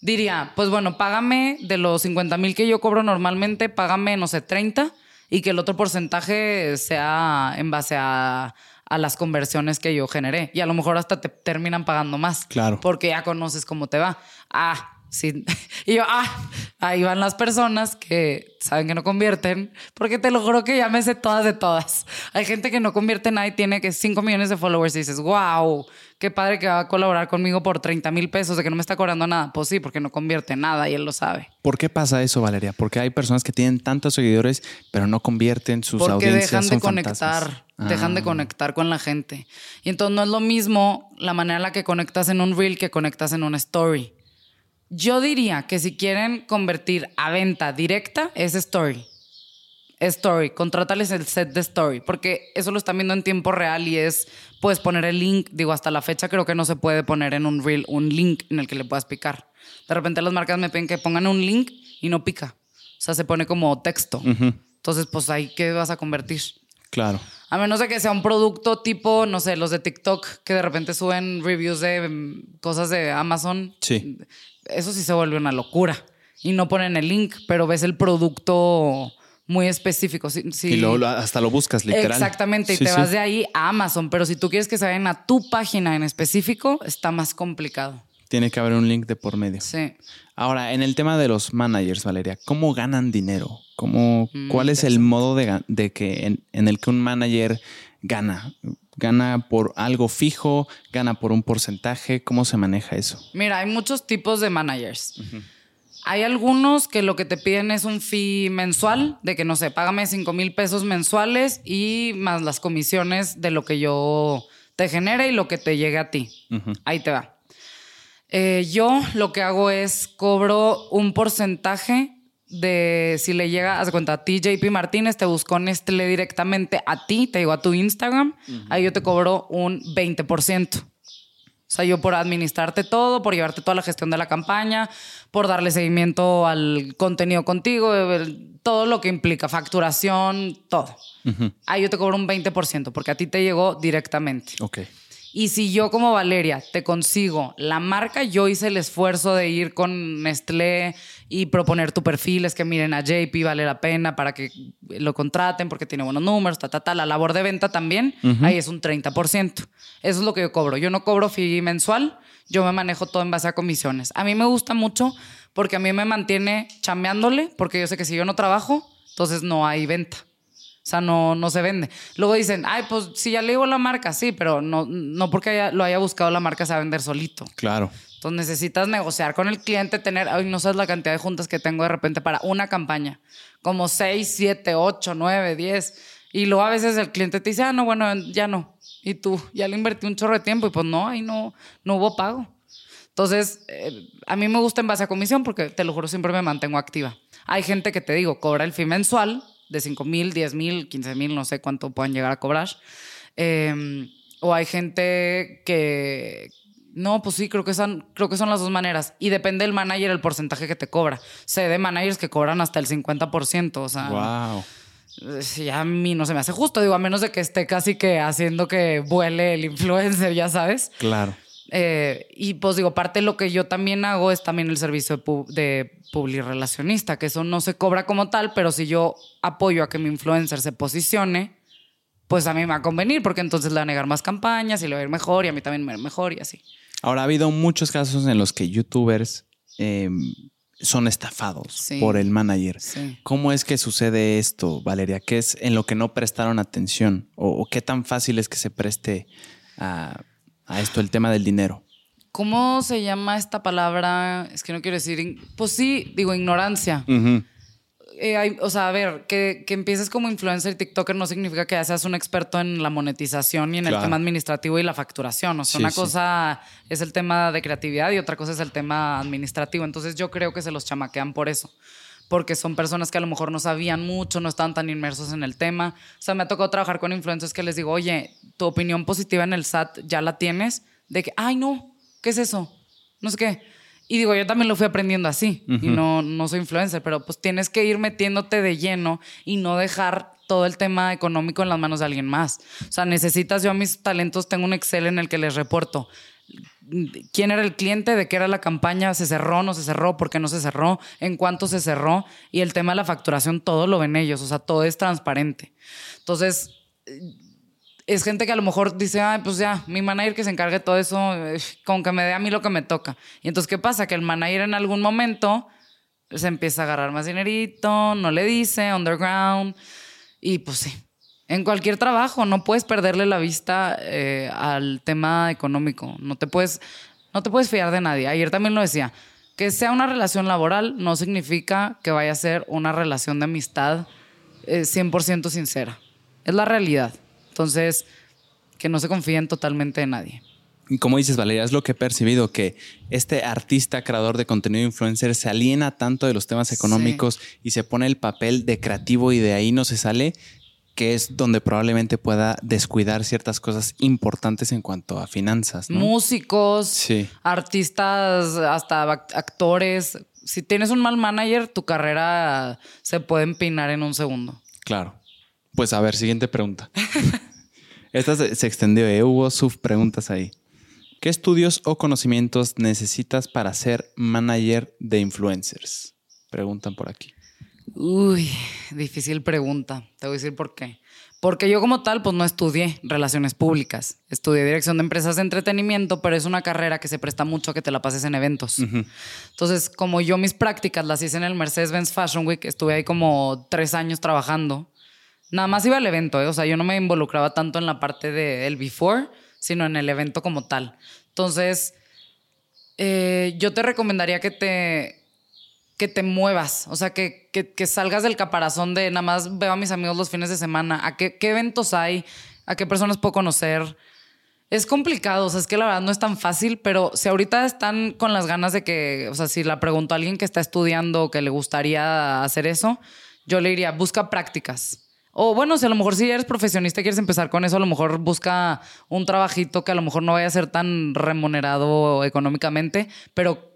diría, pues bueno, págame de los 50 mil que yo cobro normalmente, págame, no sé, 30 y que el otro porcentaje sea en base a, a las conversiones que yo generé. Y a lo mejor hasta te terminan pagando más. Claro. Porque ya conoces cómo te va. Ah, Sí. Y yo, ah, ahí van las personas que saben que no convierten, porque te lo juro que ya me sé todas de todas. Hay gente que no convierte nada y tiene que 5 millones de followers y dices, wow, qué padre que va a colaborar conmigo por 30 mil pesos, de que no me está cobrando nada. Pues sí, porque no convierte nada y él lo sabe. ¿Por qué pasa eso, Valeria? Porque hay personas que tienen tantos seguidores, pero no convierten sus porque dejan de conectar, dejan de ah. conectar con la gente. Y entonces no es lo mismo la manera en la que conectas en un reel que conectas en una story. Yo diría que si quieren convertir a venta directa, es Story. Story, contrátales el set de Story, porque eso lo están viendo en tiempo real y es, puedes poner el link, digo, hasta la fecha creo que no se puede poner en un reel un link en el que le puedas picar. De repente las marcas me piden que pongan un link y no pica. O sea, se pone como texto. Entonces, pues ahí, ¿qué vas a convertir? Claro. A menos de que sea un producto tipo, no sé, los de TikTok que de repente suben reviews de mm, cosas de Amazon. Sí eso sí se vuelve una locura. Y no ponen el link, pero ves el producto muy específico. Sí, Y luego hasta lo buscas, literal. Exactamente, y te vas de ahí a Amazon. Pero si tú quieres que se vayan a tu página en específico, está más complicado. Tiene que haber un link de por medio. Sí. Ahora, en el tema de los managers, Valeria, ¿cómo ganan dinero? ¿Cómo, mm, ¿Cuál es el modo de, que en, el que un manager gana? ¿Gana por algo fijo? ¿Gana por un porcentaje? ¿Cómo se maneja eso? Mira, hay muchos tipos de managers. Hay algunos que lo que te piden es un fee mensual, de que no sé, págame 5 mil pesos mensuales y más las comisiones de lo que yo te genere y lo que te llegue a ti. Ahí te va. Eh, yo lo que hago es cobro un porcentaje de si le llega, haz cuenta, a ti, JP Martínez, te buscó Nestlé directamente a ti, te digo a tu Instagram, ahí yo te cobro un 20%. O sea, yo por administrarte todo, por llevarte toda la gestión de la campaña, por darle seguimiento al contenido contigo, todo lo que implica facturación, todo. Ahí yo te cobro un 20% porque a ti te llegó directamente. Ok. Y si yo como Valeria te consigo la marca, yo hice el esfuerzo de ir con Nestlé y proponer tu perfil, es que miren a JP, vale la pena para que lo contraten porque tiene buenos números, ta, ta, ta. La labor de venta también, ahí es un 30%. Eso es lo que yo cobro. Yo no cobro fee mensual, yo me manejo todo en base a comisiones. A mí me gusta mucho porque a mí me mantiene chameándole, porque yo sé que si yo no trabajo, entonces no hay venta. O sea, no, no se vende. Luego dicen, ay, pues si ya le digo la marca, sí, pero no, no porque lo haya buscado la marca se va a vender solito. Claro. Entonces necesitas negociar con el cliente, tener, ay, no sabes la cantidad de juntas que tengo de repente para una campaña. Como 6, 7, 8, 9, 10. Y luego a veces el cliente te dice, ah, no, bueno, ya no. Y tú, ya le invertí un chorro de tiempo y pues no, ahí no, no hubo pago. Entonces, eh, a mí me gusta en base a comisión porque te lo juro, siempre me mantengo activa. Hay gente que te digo, cobra el fee mensual de 5 mil, 10 mil, 15 mil, no sé cuánto puedan llegar a cobrar. Em, o hay gente que... No, pues sí, creo que, son, creo que son las dos maneras. Y depende del manager el porcentaje que te cobra. Sé de managers que cobran hasta el 50%. O sea... Wow. Sí, a mí no se me hace justo, digo, a menos de que esté casi que haciendo que vuele el influencer, ya sabes. Claro. Eh, y pues digo, parte de lo que yo también hago es también el servicio de, de relacionista que eso no se cobra como tal, pero si yo apoyo a que mi influencer se posicione, pues a mí me va a convenir, porque entonces le va a negar más campañas y le va a ir mejor y a mí también me va a ir mejor y así. Ahora, ha habido muchos casos en los que youtubers em, son estafados por el manager. ¿Cómo es que sucede esto, Valeria? ¿Qué es en lo que no prestaron atención? o qué tan fácil es que se preste a a esto, el tema del dinero. ¿Cómo se llama esta palabra? Es que no quiero decir, pues sí, digo ignorancia. Eh, o sea, a ver, que, que, empieces como influencer y TikToker no significa que ya seas un experto en la monetización y en el tema administrativo y la facturación. O sea, una cosa es el tema de creatividad y otra cosa es el tema administrativo. Entonces yo creo que se los chamaquean por eso porque son personas que a lo mejor no sabían mucho, no estaban tan inmersos en el tema. O sea, me ha tocado trabajar con influencers que les digo, oye, tu opinión positiva en el SAT ya la tienes, de que, ay, no, ¿qué es eso? No sé qué. Y digo, yo también lo fui aprendiendo así, y no, no soy influencer, pero pues tienes que ir metiéndote de lleno y no dejar todo el tema económico en las manos de alguien más. O sea, necesitas, yo a mis talentos tengo un Excel en el que les reporto quién era el cliente, de qué era la campaña, se cerró, no se cerró, por qué no se cerró, en cuánto se cerró y el tema de la facturación, todo lo ven ellos, o sea, todo es transparente. Entonces, es gente que a lo mejor dice, ay, pues ya, mi manager que se encargue de todo eso, eh, con que me dé a mí lo que me toca. Y entonces, ¿qué pasa? Que el manager en algún momento se empieza a agarrar más dinerito, no le dice, underground, y pues sí, en cualquier trabajo, no puedes perderle la vista eh, al tema económico. No te, puedes, no te puedes fiar de nadie. Ayer también lo decía. Que sea una relación laboral no significa que vaya a ser una relación de amistad 100% eh, sincera. Es la realidad. Entonces, que no se confíen totalmente en nadie. Y como dices, Valeria, es lo que he percibido, que este artista, creador de contenido influencer, se aliena tanto de los temas económicos y se pone el papel de creativo y de ahí no se sale, que es donde probablemente pueda descuidar ciertas cosas importantes en cuanto a finanzas. Músicos, artistas, hasta actores. Si tienes un mal manager, tu carrera se puede empinar en un segundo. Claro. Pues a ver, siguiente pregunta. Esta se, extendió, ¿eh? hubo preguntas ahí. ¿Qué estudios o conocimientos necesitas para ser manager de influencers? Preguntan por aquí. Uy, difícil pregunta. Te voy a decir por qué. Porque yo como tal, pues no estudié relaciones públicas. Estudié dirección de empresas de entretenimiento, pero es una carrera que se presta mucho a que te la pases en eventos. Entonces, como yo mis prácticas las hice en el Mercedes-Benz Fashion Week, estuve ahí como tres años trabajando. Nada más iba al evento, ¿eh? o sea, yo no me involucraba tanto en la parte del before, sino en el evento como tal. Entonces, eh, yo te recomendaría que te que te muevas, o sea, que, que, salgas del caparazón de nada más veo a mis amigos los fines de semana, a qué, qué eventos hay, a qué personas puedo conocer. Es complicado, o sea, es que la verdad no es tan fácil, pero si ahorita están con las ganas de que, o sea, si la pregunto a alguien que está estudiando o que le gustaría hacer eso, yo le diría, busca prácticas. O bueno, si a lo mejor si eres profesionista y quieres empezar con eso, a lo mejor busca un trabajito que a lo mejor no vaya a ser tan remunerado económicamente, pero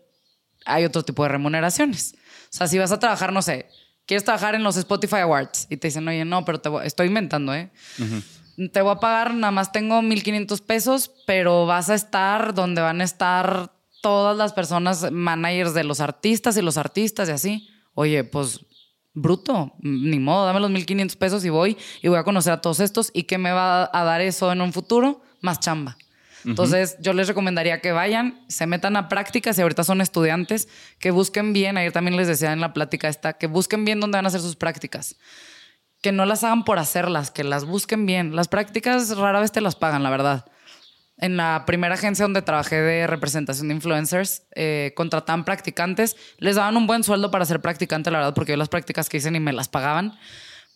hay otro tipo de remuneraciones. O sea, si vas a trabajar, no sé, quieres trabajar en los Spotify Awards y te dicen, oye, no, pero te estoy inventando, ¿eh? Te voy a pagar, nada más tengo 1500 pesos, pero vas a estar donde van a estar todas las personas, managers de los artistas y los artistas y así. Oye, pues bruto, ni modo, dame los 1500 pesos y voy y voy a conocer a todos estos. ¿Y qué me va a dar eso en un futuro? Más chamba. Entonces, yo les recomendaría que vayan, se metan a prácticas y ahorita son estudiantes, que busquen bien, ayer también les decía en la plática esta, que busquen bien dónde van a hacer sus prácticas. Que no las hagan por hacerlas, que las busquen bien. Las prácticas rara vez te las pagan, la verdad. En la primera agencia donde trabajé de representación de influencers, eh, contrataban practicantes, les daban un buen sueldo para ser practicante, la verdad, porque yo las prácticas que hice ni me las pagaban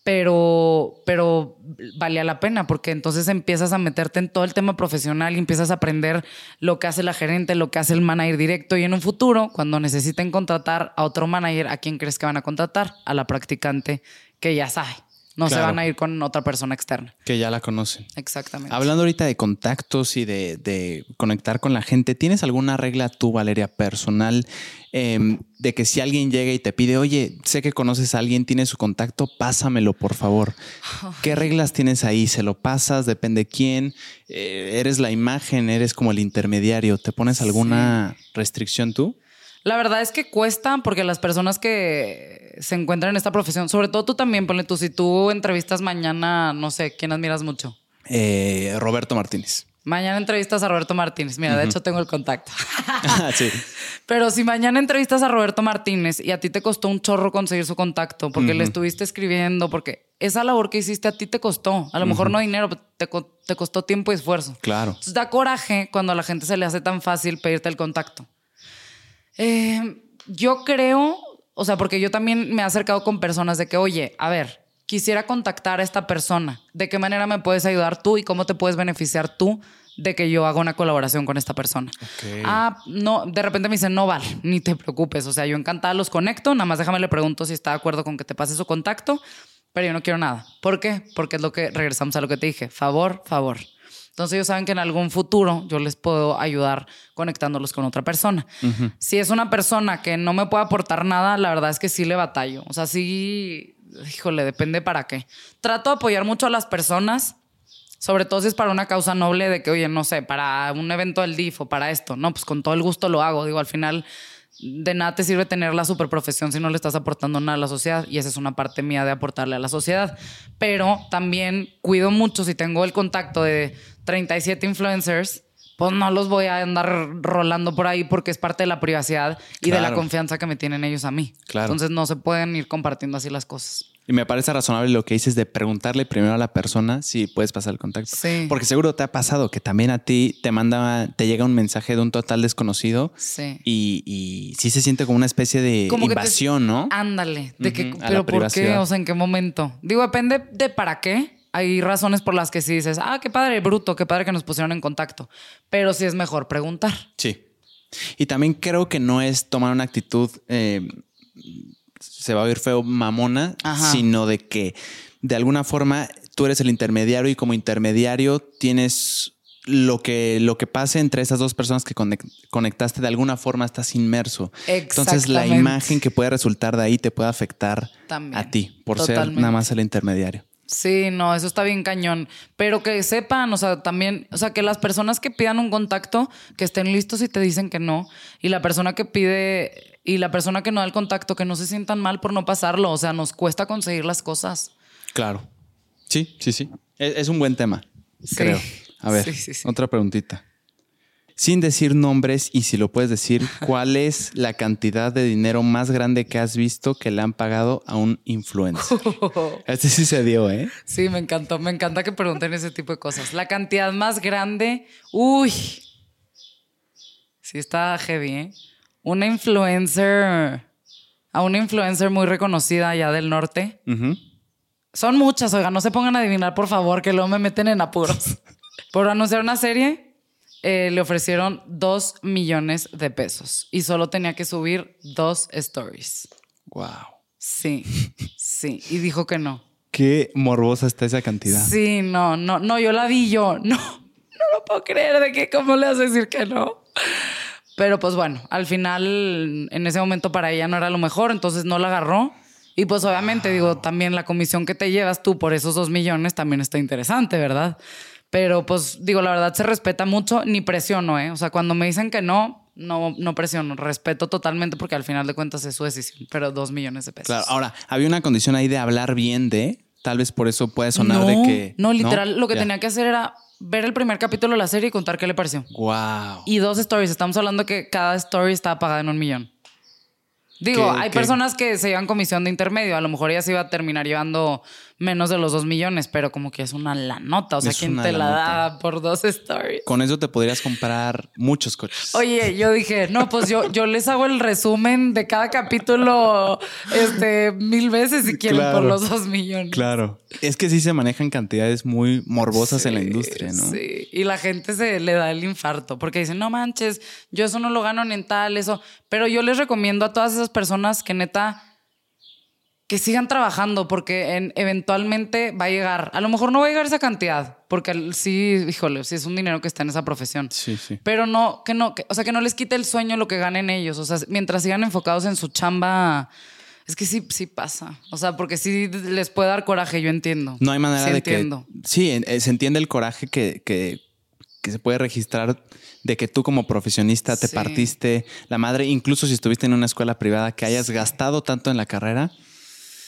pero, pero valía la pena porque entonces empiezas a meterte en todo el tema profesional y empiezas a aprender lo que hace la gerente, lo que hace el manager directo y en un futuro, cuando necesiten contratar a otro manager, ¿a quién crees que van a contratar? A la practicante que ya sabe. No se van a ir con otra persona externa. Que ya la conocen. Exactamente. Hablando ahorita de contactos y de, conectar con la gente, ¿tienes alguna regla tú, Valeria, personal, em, de que si alguien llega y te pide, oye, sé que conoces a alguien, tiene su contacto, pásamelo, por favor? ¿Qué reglas tienes ahí? ¿Se lo pasas? ¿Depende quién? Eh, ¿Eres la imagen? ¿Eres como el intermediario? ¿Te pones alguna restricción tú? La verdad es que cuesta porque las personas que se encuentran en esta profesión, sobre todo tú también, ponle tú, si tú entrevistas mañana, no sé, ¿quién admiras mucho? Eh, Roberto Martínez. Mañana entrevistas a Roberto Martínez. Mira, de hecho tengo el contacto. Ah, sí. Pero si mañana entrevistas a Roberto Martínez y a ti te costó un chorro conseguir su contacto porque le estuviste escribiendo, porque esa labor que hiciste a ti te costó. A lo mejor no dinero, pero te, te, costó tiempo y esfuerzo. Claro. Entonces da coraje cuando a la gente se le hace tan fácil pedirte el contacto. Eh, yo creo, o sea, porque yo también me he acercado con personas de que, oye, a ver, quisiera contactar a esta persona. ¿De qué manera me puedes ayudar tú y cómo te puedes beneficiar tú de que yo haga una colaboración con esta persona? Ah, no, de repente me dicen, no vale, ni te preocupes. O sea, yo encantada los conecto, nada más déjame le pregunto si está de acuerdo con que te pase su contacto, pero yo no quiero nada. ¿Por qué? Porque es lo que regresamos a lo que te dije. Favor, favor. Entonces ellos saben que en algún futuro yo les puedo ayudar conectándolos con otra persona. Si es una persona que no me puede aportar nada, la verdad es que sí le batallo. O sea, sí, híjole, depende para qué. Trato de apoyar mucho a las personas, sobre todo si es para una causa noble de que, oye, no sé, para un evento del DIF o para esto. No, pues con todo el gusto lo hago. Digo, al final de nada te sirve tener la superprofesión si no le estás aportando nada a la sociedad y esa es una parte mía de aportarle a la sociedad. Pero también cuido mucho si tengo el contacto de 37 influencers, pues no los voy a andar rolando por ahí porque es parte de la privacidad y de la confianza que me tienen ellos a mí. Claro. Entonces no se pueden ir compartiendo así las cosas. Y me parece razonable lo que dices de preguntarle primero a la persona si puedes pasar el contacto. Sí. Porque seguro te ha pasado que también a ti te manda, te llega un mensaje de un total desconocido. Sí. Y, y sí se siente como una especie de invasión, ¿no? Ándale. De que, pero ¿por qué? O sea, ¿en qué momento? Digo, depende de para qué hay razones por las que sí dices, ah, qué padre, bruto, qué padre que nos pusieron en contacto. Pero sí es mejor preguntar. Sí. Y también creo que no es tomar una actitud, eh, se va a oír feo, mamona, sino de que de alguna forma tú eres el intermediario y como intermediario tienes lo que, lo que pase entre esas dos personas que conectaste, de alguna forma estás inmerso. Entonces la imagen que puede resultar de ahí te puede afectar a ti por ser nada más el intermediario. Sí, no, eso está bien cañón. Pero que sepan, o sea, también, o sea, que las personas que pidan un contacto, que estén listos y te dicen que no. Y la persona que pide y la persona que no da el contacto, que no se sientan mal por no pasarlo. O sea, nos cuesta conseguir las cosas. Claro. Sí, sí, sí. Es, un buen tema, creo. A ver, otra preguntita sin decir nombres y si lo puedes decir, ¿cuál es la cantidad de dinero más grande que has visto que le han pagado a un influencer? Este sí se dio, ¿eh? Sí, me encantó. Me encanta que pregunten ese tipo de cosas. La cantidad más grande, uy. Sí está heavy, ¿eh? Una influencer. a una influencer muy reconocida allá del norte. Son muchas, oiga, no se pongan a adivinar, por favor, que luego me meten en apuros. por anunciar una serie, eh, le ofrecieron dos millones de pesos y solo tenía que subir dos stories. Wow. Sí, sí. Y dijo que no. Qué morbosa está esa cantidad. Sí, no, no, no, yo la vi yo. No, no lo puedo creer de que cómo le hace decir que no. Pero pues bueno, al final en ese momento para ella no era lo mejor, entonces no la agarró. Y pues obviamente digo, también la comisión que te llevas tú por esos dos millones también está interesante, ¿verdad? Pero pues digo, la verdad se respeta mucho, ni presiono, ¿eh? O sea, cuando me dicen que no, no, no presiono, respeto totalmente porque al final de cuentas es su decisión, pero dos millones de pesos. Claro, ahora, había una condición ahí de hablar bien de, tal vez por eso puede sonar de que... No, literal, lo que tenía que hacer era ver el primer capítulo de la serie y contar qué le pareció. Wow. Y dos stories. Estamos hablando que cada story está pagada en un millón. Digo, hay personas que se llevan comisión de intermedio. A lo mejor ella se iba a terminar llevando menos de los dos millones, pero como que es una la nota. O sea, ¿quién te la da por dos stories? Con eso te podrías comprar muchos coches. Oye, yo dije, no, pues yo, yo les hago el resumen de cada capítulo este, mil veces si quieren por los dos millones. Claro. Es que sí se manejan cantidades muy morbosas en la industria, ¿no? Sí. Y la gente se le da el infarto porque dicen, no manches, yo eso no lo gano ni en tal, eso. Pero yo les recomiendo a todas esas personas que neta que sigan trabajando porque eventualmente va a llegar. A lo mejor no va a llegar esa cantidad, porque sí, híjole, sí es un dinero que está en esa profesión. Sí, sí. Pero no, que no, o sea, que no les quite el sueño lo que ganen ellos. O sea, mientras sigan enfocados en su chamba, es que sí, sí pasa. O sea, porque sí les puede dar coraje, yo entiendo. No hay manera de entiendo. que. Sí, eh, se entiende el coraje que, que, que se puede registrar de que tú como profesionista te partiste la madre, incluso si estuviste en una escuela privada, que hayas gastado tanto en la carrera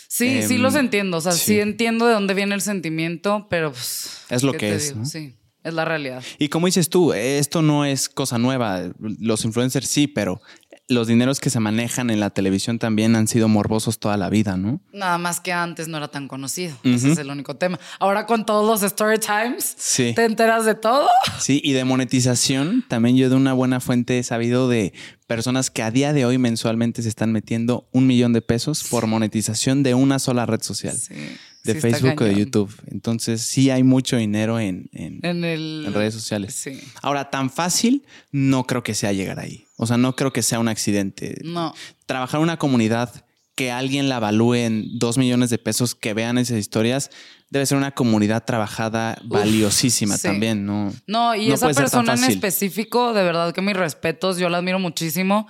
Sí, sí los em, entiendo. O sea, sí. entiendo de dónde viene el sentimiento, pero pues, es lo que es. Sí, es la realidad. Y como dices tú, esto no es cosa nueva. Los influencers sí, pero los dineros que se manejan en la televisión también han sido morbosos toda la vida, ¿no? Nada más que antes no era tan conocido. Ese es el único tema. Ahora con todos los story times, te enteras de todo. Sí, y de monetización, también yo de una buena fuente he sabido de personas que a día de hoy mensualmente se están metiendo un millón de pesos por monetización de una sola red social. De Facebook o de YouTube. Entonces sí hay mucho dinero en, en redes sociales. Sí. Ahora, tan fácil no creo que sea llegar ahí. O sea, no creo que sea un accidente. No. Trabajar en una comunidad que alguien la evalúe en dos millones de pesos, que vean esas historias, debe ser una comunidad trabajada valiosísima también, ¿no? No, y esa persona en específico, de verdad que mis respetos, yo la admiro muchísimo.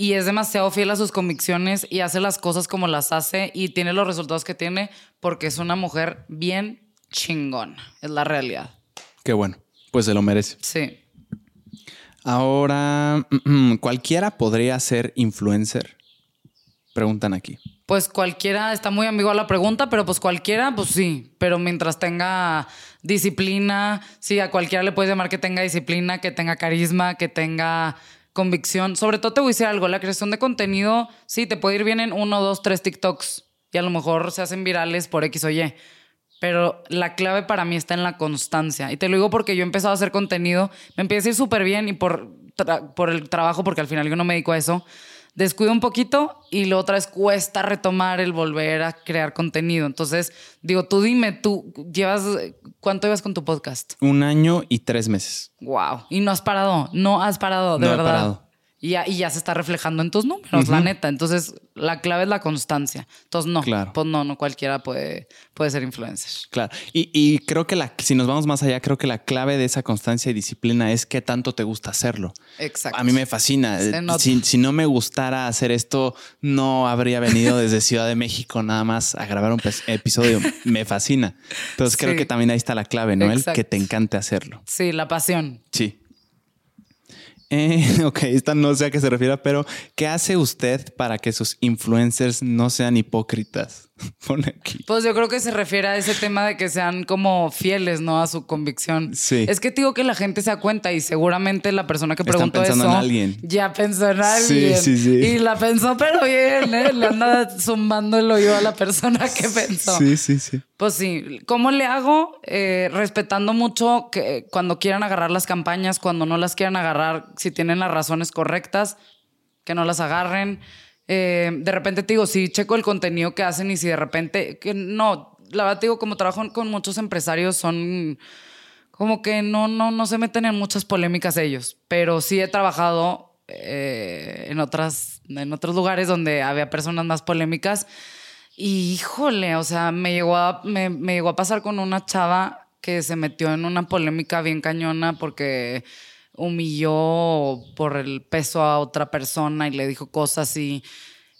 Y es demasiado fiel a sus convicciones y hace las cosas como las hace y tiene los resultados que tiene porque es una mujer bien chingona. Es la realidad. Qué bueno. Pues se lo merece. Sí. Ahora, ¿cualquiera podría ser influencer? Preguntan aquí. Pues cualquiera, está muy ambigua la pregunta, pero pues cualquiera, pues sí. Pero mientras tenga disciplina, sí, a cualquiera le puedes llamar que tenga disciplina, que tenga carisma, que tenga convicción. Sobre todo te voy a decir algo, la creación de contenido, sí, te puede ir bien en uno, dos, tres TikToks y a lo mejor se hacen virales por X o Y. Pero la clave para mí está en la constancia. Y te lo digo porque yo he empezado a hacer contenido, me empieza a ir súper bien y por, por el trabajo, porque al final yo no me dedico a eso, descuido un poquito y lo otra vez cuesta retomar el volver a crear contenido. Entonces, digo, tú dime, tú llevas, ¿cuánto llevas con tu podcast? Un año y tres meses. Wow. Y no has parado, no has parado, de no verdad. He parado. Y ya, y ya se está reflejando en tus números, la neta. Entonces, la clave es la constancia. Entonces, no, claro. pues no, no cualquiera puede, puede ser influencer. Claro. Y, y, creo que la, si nos vamos más allá, creo que la clave de esa constancia y disciplina es qué tanto te gusta hacerlo. Exacto. A mí me fascina. Si, si, no me gustara hacer esto, no habría venido desde Ciudad de México nada más a grabar un episodio. me fascina. Entonces, creo que también ahí está la clave, ¿no? El que te encante hacerlo. Sí, la pasión. Sí. Eh, ok, esta no sé a qué se refiere, pero ¿qué hace usted para que sus influencers no sean hipócritas? Pone aquí. Pues yo creo que se refiere a ese tema de que sean como fieles, ¿no? A su convicción. Sí. Es que digo que la gente se da cuenta y seguramente la persona que preguntó eso en alguien. ya pensó en alguien. Sí, sí, sí. Y la pensó, pero bien, ¿eh? Le anda zumbando el oído a la persona que pensó. Sí, sí, sí. Pues sí. ¿Cómo le hago? Eh, respetando mucho que cuando quieran agarrar las campañas, cuando no las quieran agarrar, si tienen las razones correctas, que no las agarren eh, de repente te digo, sí, checo el contenido que hacen y si de repente, que no, la verdad te digo, como trabajo con muchos empresarios, son como que no, no, no se meten en muchas polémicas ellos, pero sí he trabajado eh, en, otras, en otros lugares donde había personas más polémicas. Y híjole, o sea, me llegó, a, me, me llegó a pasar con una chava que se metió en una polémica bien cañona porque humilló por el peso a otra persona y le dijo cosas y,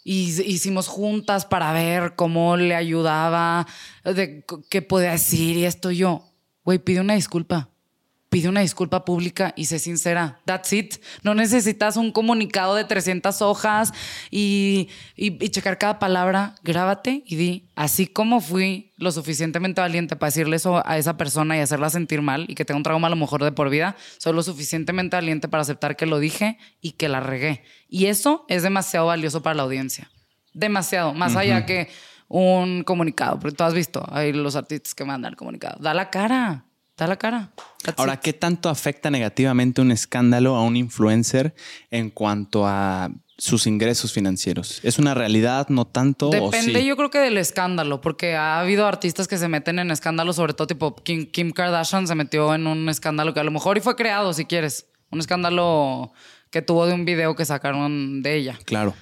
hicimos juntas para ver cómo le ayudaba, de qué podía decir y esto. Yo, güey, pide una disculpa pide una disculpa pública y sé sincera. That's it. No necesitas un comunicado de 300 hojas y, y, checar cada palabra. Grábate y di, así como fui lo suficientemente valiente para decirle eso a esa persona y hacerla sentir mal y que tenga un trauma a lo mejor de por vida, soy lo suficientemente valiente para aceptar que lo dije y que la regué. Y eso es demasiado valioso para la audiencia. Demasiado. Más allá que un comunicado, porque tú has visto ahí los artistas que mandan el comunicado. Da la cara da la cara. Ahora, ¿qué tanto afecta negativamente un escándalo a un influencer en cuanto a sus ingresos financieros? ¿Es una realidad, no tanto? Depende, yo creo que del escándalo, porque ha habido artistas que se meten en escándalos, sobre todo tipo Kim, Kim, Kardashian se metió en un escándalo que a lo mejor y fue creado, si quieres. Un escándalo que tuvo de un video que sacaron de ella. Claro.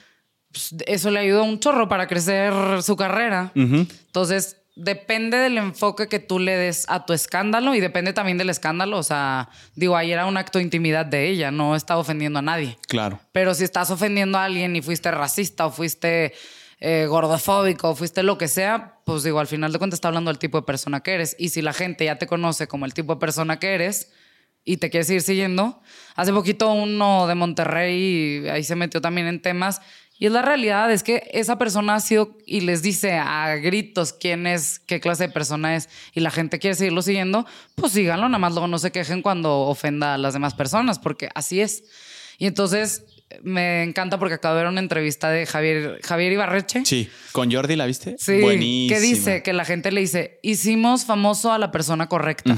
Pues, eso le ayudó un chorro para crecer su carrera. Entonces, depende del enfoque que tú le des a tu escándalo y depende también del escándalo. O sea, digo, ahí era un acto de intimidad de ella, no estaba ofendiendo a nadie. Claro. Pero si estás ofendiendo a alguien y fuiste racista o fuiste eh, gordofóbico o fuiste lo que sea, pues digo, al final de cuentas está hablando del tipo de persona que eres. Y si la gente ya te conoce como el tipo de persona que eres y te quieres seguir siguiendo, hace poquito uno de Monterrey, ahí se metió también en temas y es la realidad, es que esa persona ha sido y les dice a gritos quién es, qué clase de persona es, y la gente quiere seguirlo siguiendo, pues síganlo, nada más luego no se quejen cuando ofenda a las demás personas, porque así es. Y entonces me encanta porque acabo de ver una entrevista de Javier, Javier Ibarreche. Sí, con Jordi la viste. Sí, Buenísima. que dice que la gente le dice, hicimos famoso a la persona correcta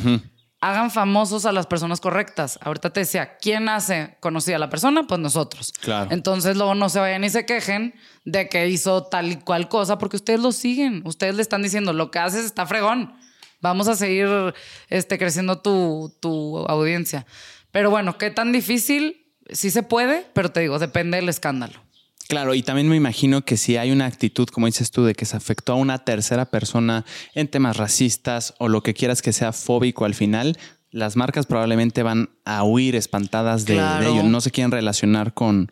hagan famosos a las personas correctas. Ahorita te decía, ¿quién hace conocida a la persona? Pues nosotros. Claro. Entonces luego no se vayan y se quejen de que hizo tal y cual cosa, porque ustedes lo siguen. Ustedes le están diciendo, lo que haces está fregón. Vamos a seguir este, creciendo tu, tu audiencia. Pero bueno, ¿qué tan difícil? Sí se puede, pero te digo, depende del escándalo. Claro, y también me imagino que si hay una actitud, como dices tú, de que se afectó a una tercera persona en temas racistas o lo que quieras que sea fóbico al final, las marcas probablemente van a huir espantadas de, ello. No se quieren relacionar con,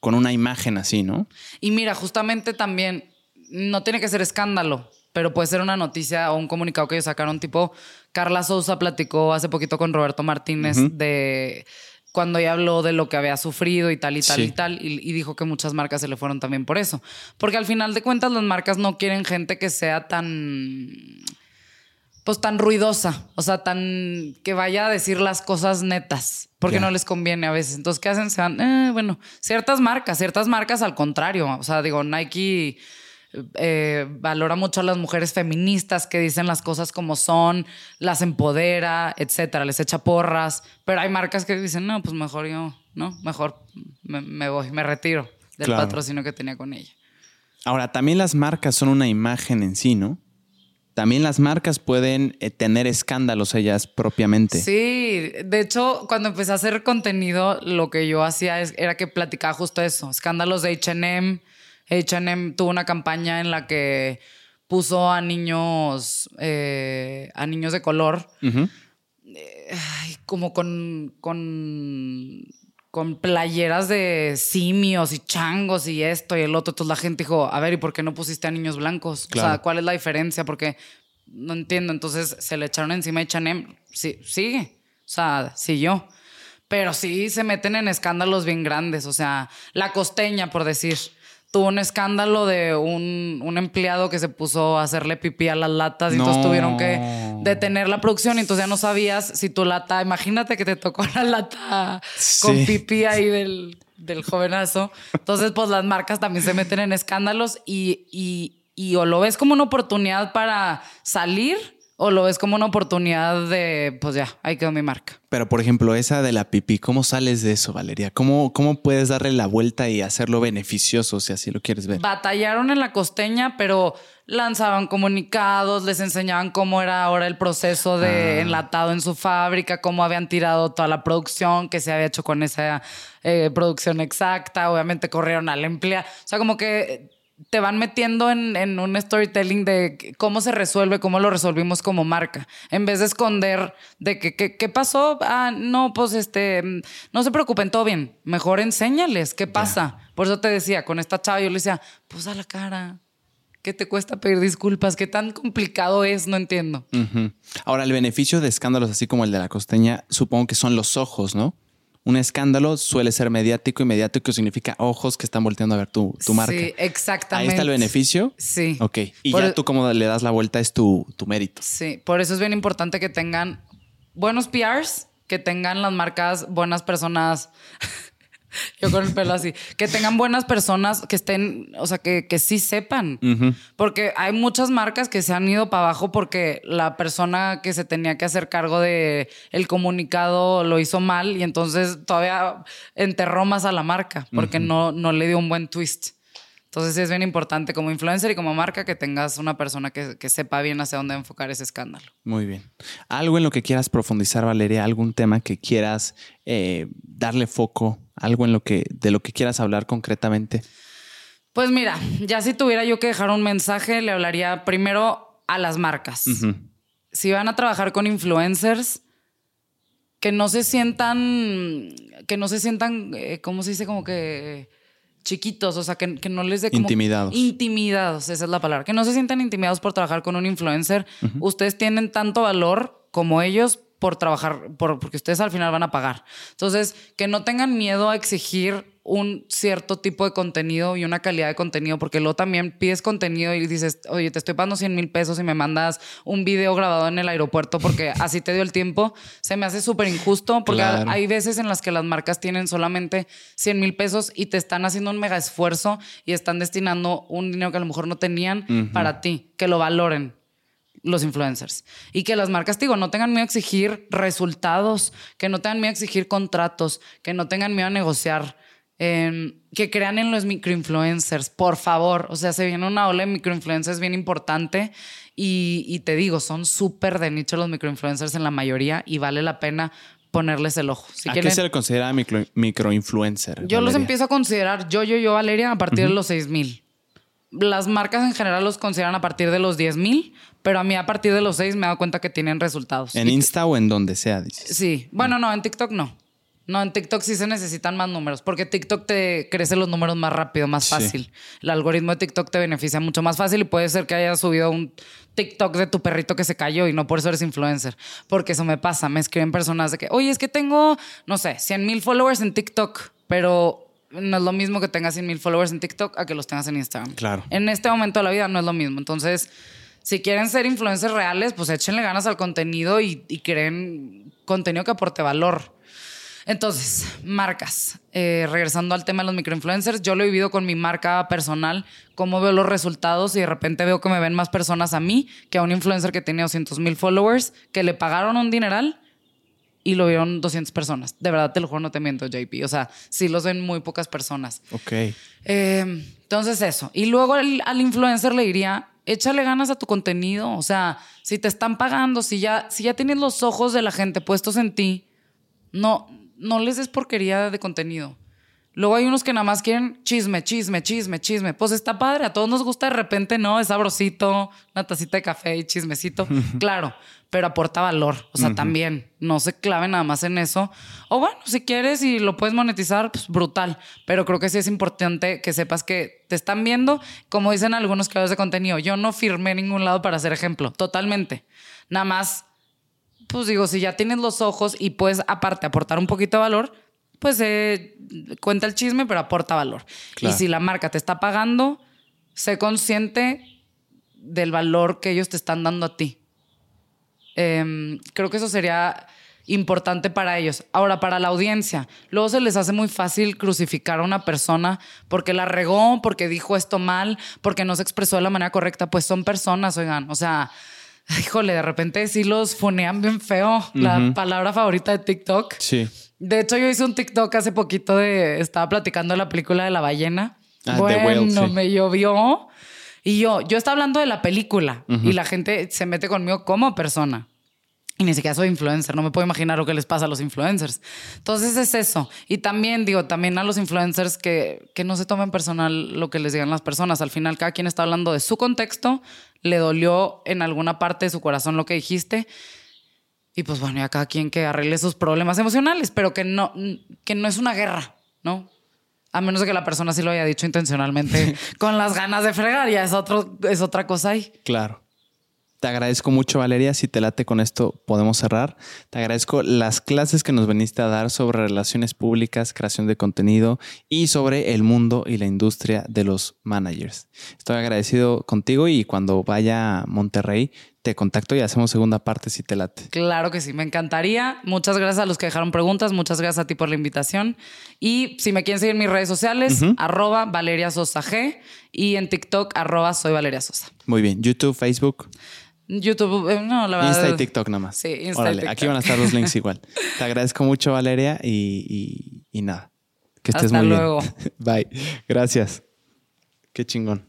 con una imagen así, ¿no? Y mira, justamente también no tiene que ser escándalo, pero puede ser una noticia o un comunicado que ellos sacaron, tipo, Carla Sousa platicó hace poquito con Roberto Martínez de cuando ella habló de lo que había sufrido y tal y tal y tal, y, dijo que muchas marcas se le fueron también por eso. Porque al final de cuentas las marcas no quieren gente que sea tan, pues tan ruidosa, o sea, tan que vaya a decir las cosas netas, porque no les conviene a veces. Entonces, ¿qué hacen? Se van, eh, bueno, ciertas marcas, ciertas marcas al contrario, o sea, digo, Nike eh, valora mucho a las mujeres feministas que dicen las cosas como son, las empodera, etcétera, les echa porras. Pero hay marcas que dicen, no, pues mejor yo, ¿no? Mejor me, voy, me retiro del patrocinio que tenía con ella. Ahora, también las marcas son una imagen en sí, ¿no? También las marcas pueden eh, tener escándalos ellas propiamente. Sí, de hecho, cuando empecé a hacer contenido, lo que yo hacía era que platicaba justo eso, escándalos de HM, H&M tuvo una campaña en la que puso a niños, eh, a niños de color, eh, como con, con, con playeras de simios y changos y esto y el otro. Entonces la gente dijo, a ver, ¿y por qué no pusiste a niños blancos? O sea, ¿cuál es la diferencia? Porque no entiendo. Entonces se le echaron encima a H&M. Sí, sigue. O sea, siguió. Pero sí se meten en escándalos bien grandes. O sea, la costeña, por decir tuvo un escándalo de un, empleado que se puso a hacerle pipí a las latas y entonces tuvieron que detener la producción y entonces ya no sabías si tu lata, imagínate que te tocó la lata con pipí ahí del, del, jovenazo. Entonces, pues las marcas también se meten en escándalos y, y, y o lo ves como una oportunidad para salir o lo ves como una oportunidad de, pues ya, ahí quedó mi marca. Pero, por ejemplo, esa de la pipí, ¿cómo sales de eso, Valeria? ¿Cómo, ¿Cómo puedes darle la vuelta y hacerlo beneficioso, si así lo quieres ver? Batallaron en la costeña, pero lanzaban comunicados, les enseñaban cómo era ahora el proceso de Ah. enlatado en su fábrica, cómo habían tirado toda la producción, que se había hecho con esa eh, producción exacta. Obviamente corrieron al empleado. O sea, como que te van metiendo en, en un storytelling de cómo se resuelve, cómo lo resolvimos como marca. En vez de esconder de que, que- ¿qué pasó? Ah, no, pues este, mm, no se preocupen, todo bien. Mejor enséñales qué pasa. Por eso te decía, con esta chava yo le decía, pues a la cara. ¿Qué te cuesta pedir disculpas? ¿Qué tan complicado es? No entiendo. Ahora, el beneficio de escándalos así como el de la costeña, supongo que son los ojos, ¿no? Un escándalo suele ser mediático y mediático significa ojos que están volteando a ver tu, tu marca. Sí, exactamente. Ahí está el beneficio. Sí. Ok. Y Por- ya tú como le das la vuelta es tu, tu mérito. Sí, por eso es bien importante que tengan buenos PRs, que tengan las marcas buenas personas. Yo con el pelo así. Que tengan buenas personas que estén, o sea, que, que sí sepan. Porque hay muchas marcas que se han ido para abajo porque la persona que se tenía que hacer cargo de el comunicado lo hizo mal y entonces todavía enterró más a la marca porque no, no le dio un buen twist. Entonces sí es bien importante como influencer y como marca que tengas una persona que, que sepa bien hacia dónde enfocar ese escándalo. Muy bien. Algo en lo que quieras profundizar, Valeria, algún tema que quieras eh, darle foco, algo en lo que de lo que quieras hablar concretamente. Pues mira, ya si tuviera yo que dejar un mensaje, le hablaría primero a las marcas. Si van a trabajar con influencers, que no se sientan, que no se sientan, eh, ¿cómo se dice? Como que chiquitos, o sea, que, que no les dé como... Intimidados. Intimidados, esa es la palabra. Que no se sientan intimidados por trabajar con un influencer. Ustedes tienen tanto valor como ellos por trabajar, por, porque ustedes al final van a pagar. Entonces, que no tengan miedo a exigir un cierto tipo de contenido y una calidad de contenido, porque luego también pides contenido y dices, oye, te estoy pagando 100 mil pesos y me mandas un video grabado en el aeropuerto porque así te dio el tiempo. Se me hace súper injusto porque Claro. hay veces en las que las marcas tienen solamente 100 mil pesos y te están haciendo un mega esfuerzo y están destinando un dinero que a lo mejor no tenían para ti, que lo valoren los influencers. Y que las marcas, digo, no tengan miedo a exigir resultados, que no tengan miedo a exigir contratos, que no tengan miedo a negociar, eh, que crean en los microinfluencers, por favor. O sea, se viene una ola de microinfluencers bien importante y, y te digo, son súper de nicho los microinfluencers en la mayoría y vale la pena ponerles el ojo. Si ¿A quieren- qué se le considera micro, microinfluencer? yo los empiezo a considerar yo, yo, yo, Valeria, a partir de los 6 mil. Las marcas en general los consideran a partir de los 10 mil, pero a mí a partir de los 6 me he dado cuenta que tienen resultados. En Insta o en donde sea, dices. Sí, bueno, no, en TikTok no. No, en TikTok sí se necesitan más números, porque TikTok te crece los números más rápido, más Sí. fácil. El algoritmo de TikTok te beneficia mucho más fácil y puede ser que hayas subido un TikTok de tu perrito que se cayó y no por eso eres influencer. Porque eso me pasa, me escriben personas de que, oye, es que tengo, no sé, 100 mil followers en TikTok, pero no es lo mismo que tengas 100 mil followers en TikTok a que los tengas en Instagram. Claro. En este momento de la vida no es lo mismo. Entonces, si quieren ser influencers reales, pues échenle ganas al contenido y, y creen contenido que aporte valor. Entonces, marcas. Eh, regresando al tema de los microinfluencers, yo lo he vivido con mi marca personal, cómo veo los resultados y de repente veo que me ven más personas a mí que a un influencer que tenía 200 mil followers, que le pagaron un dineral y lo vieron 200 personas. De verdad, te lo juro, no te miento, JP. O sea, sí los ven muy pocas personas. Ok. Eh, entonces eso. Y luego al, al influencer le diría, échale ganas a tu contenido. O sea, si te están pagando, si ya, si ya tienes los ojos de la gente puestos en ti, no, no les des porquería de contenido. Luego hay unos que nada más quieren chisme, chisme, chisme, chisme. Pues está padre, a todos nos gusta de repente, ¿no? Es sabrosito, una tacita de café y chismecito. claro, pero aporta valor. O sea, también no se clave nada más en eso. O bueno, si quieres y lo puedes monetizar, pues brutal. Pero creo que sí es importante que sepas que te están viendo, como dicen algunos creadores de contenido. Yo no firmé en ningún lado para ser ejemplo, totalmente. Nada más pues digo, si ya tienes los ojos y puedes aparte aportar un poquito de valor, pues eh, cuenta el chisme, pero aporta valor. Claro. Y si la marca te está pagando, sé consciente del valor que ellos te están dando a ti. Em, creo que eso sería importante para ellos. Ahora, para la audiencia, luego se les hace muy fácil crucificar a una persona porque la regó, porque dijo esto mal, porque no se expresó de la manera correcta. Pues son personas, oigan. O sea, híjole, de repente sí los funean bien feo. La palabra favorita de TikTok. Sí. De hecho, yo hice un TikTok hace poquito de. Estaba platicando de la película de la ballena. Ah, The bueno, Whale, sí. me llovió. Y yo, yo estaba hablando de la película y la gente se mete conmigo como persona. Y ni siquiera soy influencer, no me puedo imaginar lo que les pasa a los influencers. Entonces es eso. Y también digo, también a los influencers que, que no se tomen personal lo que les digan las personas. Al final cada quien está hablando de su contexto, le dolió en alguna parte de su corazón lo que dijiste. Y pues bueno, ya cada quien que arregle sus problemas emocionales, pero que no, que no es una guerra, ¿no? A menos de que la persona sí lo haya dicho intencionalmente con las ganas de fregar, ya es, otro, es otra cosa ahí. Claro. Te agradezco mucho, Valeria. Si te late con esto, podemos cerrar. Te agradezco las clases que nos veniste a dar sobre relaciones públicas, creación de contenido y sobre el mundo y la industria de los managers. Estoy agradecido contigo y cuando vaya a Monterrey, te contacto y hacemos segunda parte si te late. Claro que sí, me encantaría. Muchas gracias a los que dejaron preguntas, muchas gracias a ti por la invitación. Y si me quieren seguir en mis redes sociales, arroba Valeria Sosa G y en TikTok, arroba soy Valeria Sosa. Muy bien. YouTube, Facebook. YouTube, eh, no, la verdad. Insta y TikTok nada más. Sí, Insta y Órale, TikTok. aquí van a estar los links igual. Te agradezco mucho, Valeria, y, y- y nada. Que estés Hasta muy luego. bien. Bye. Gracias. Qué chingón.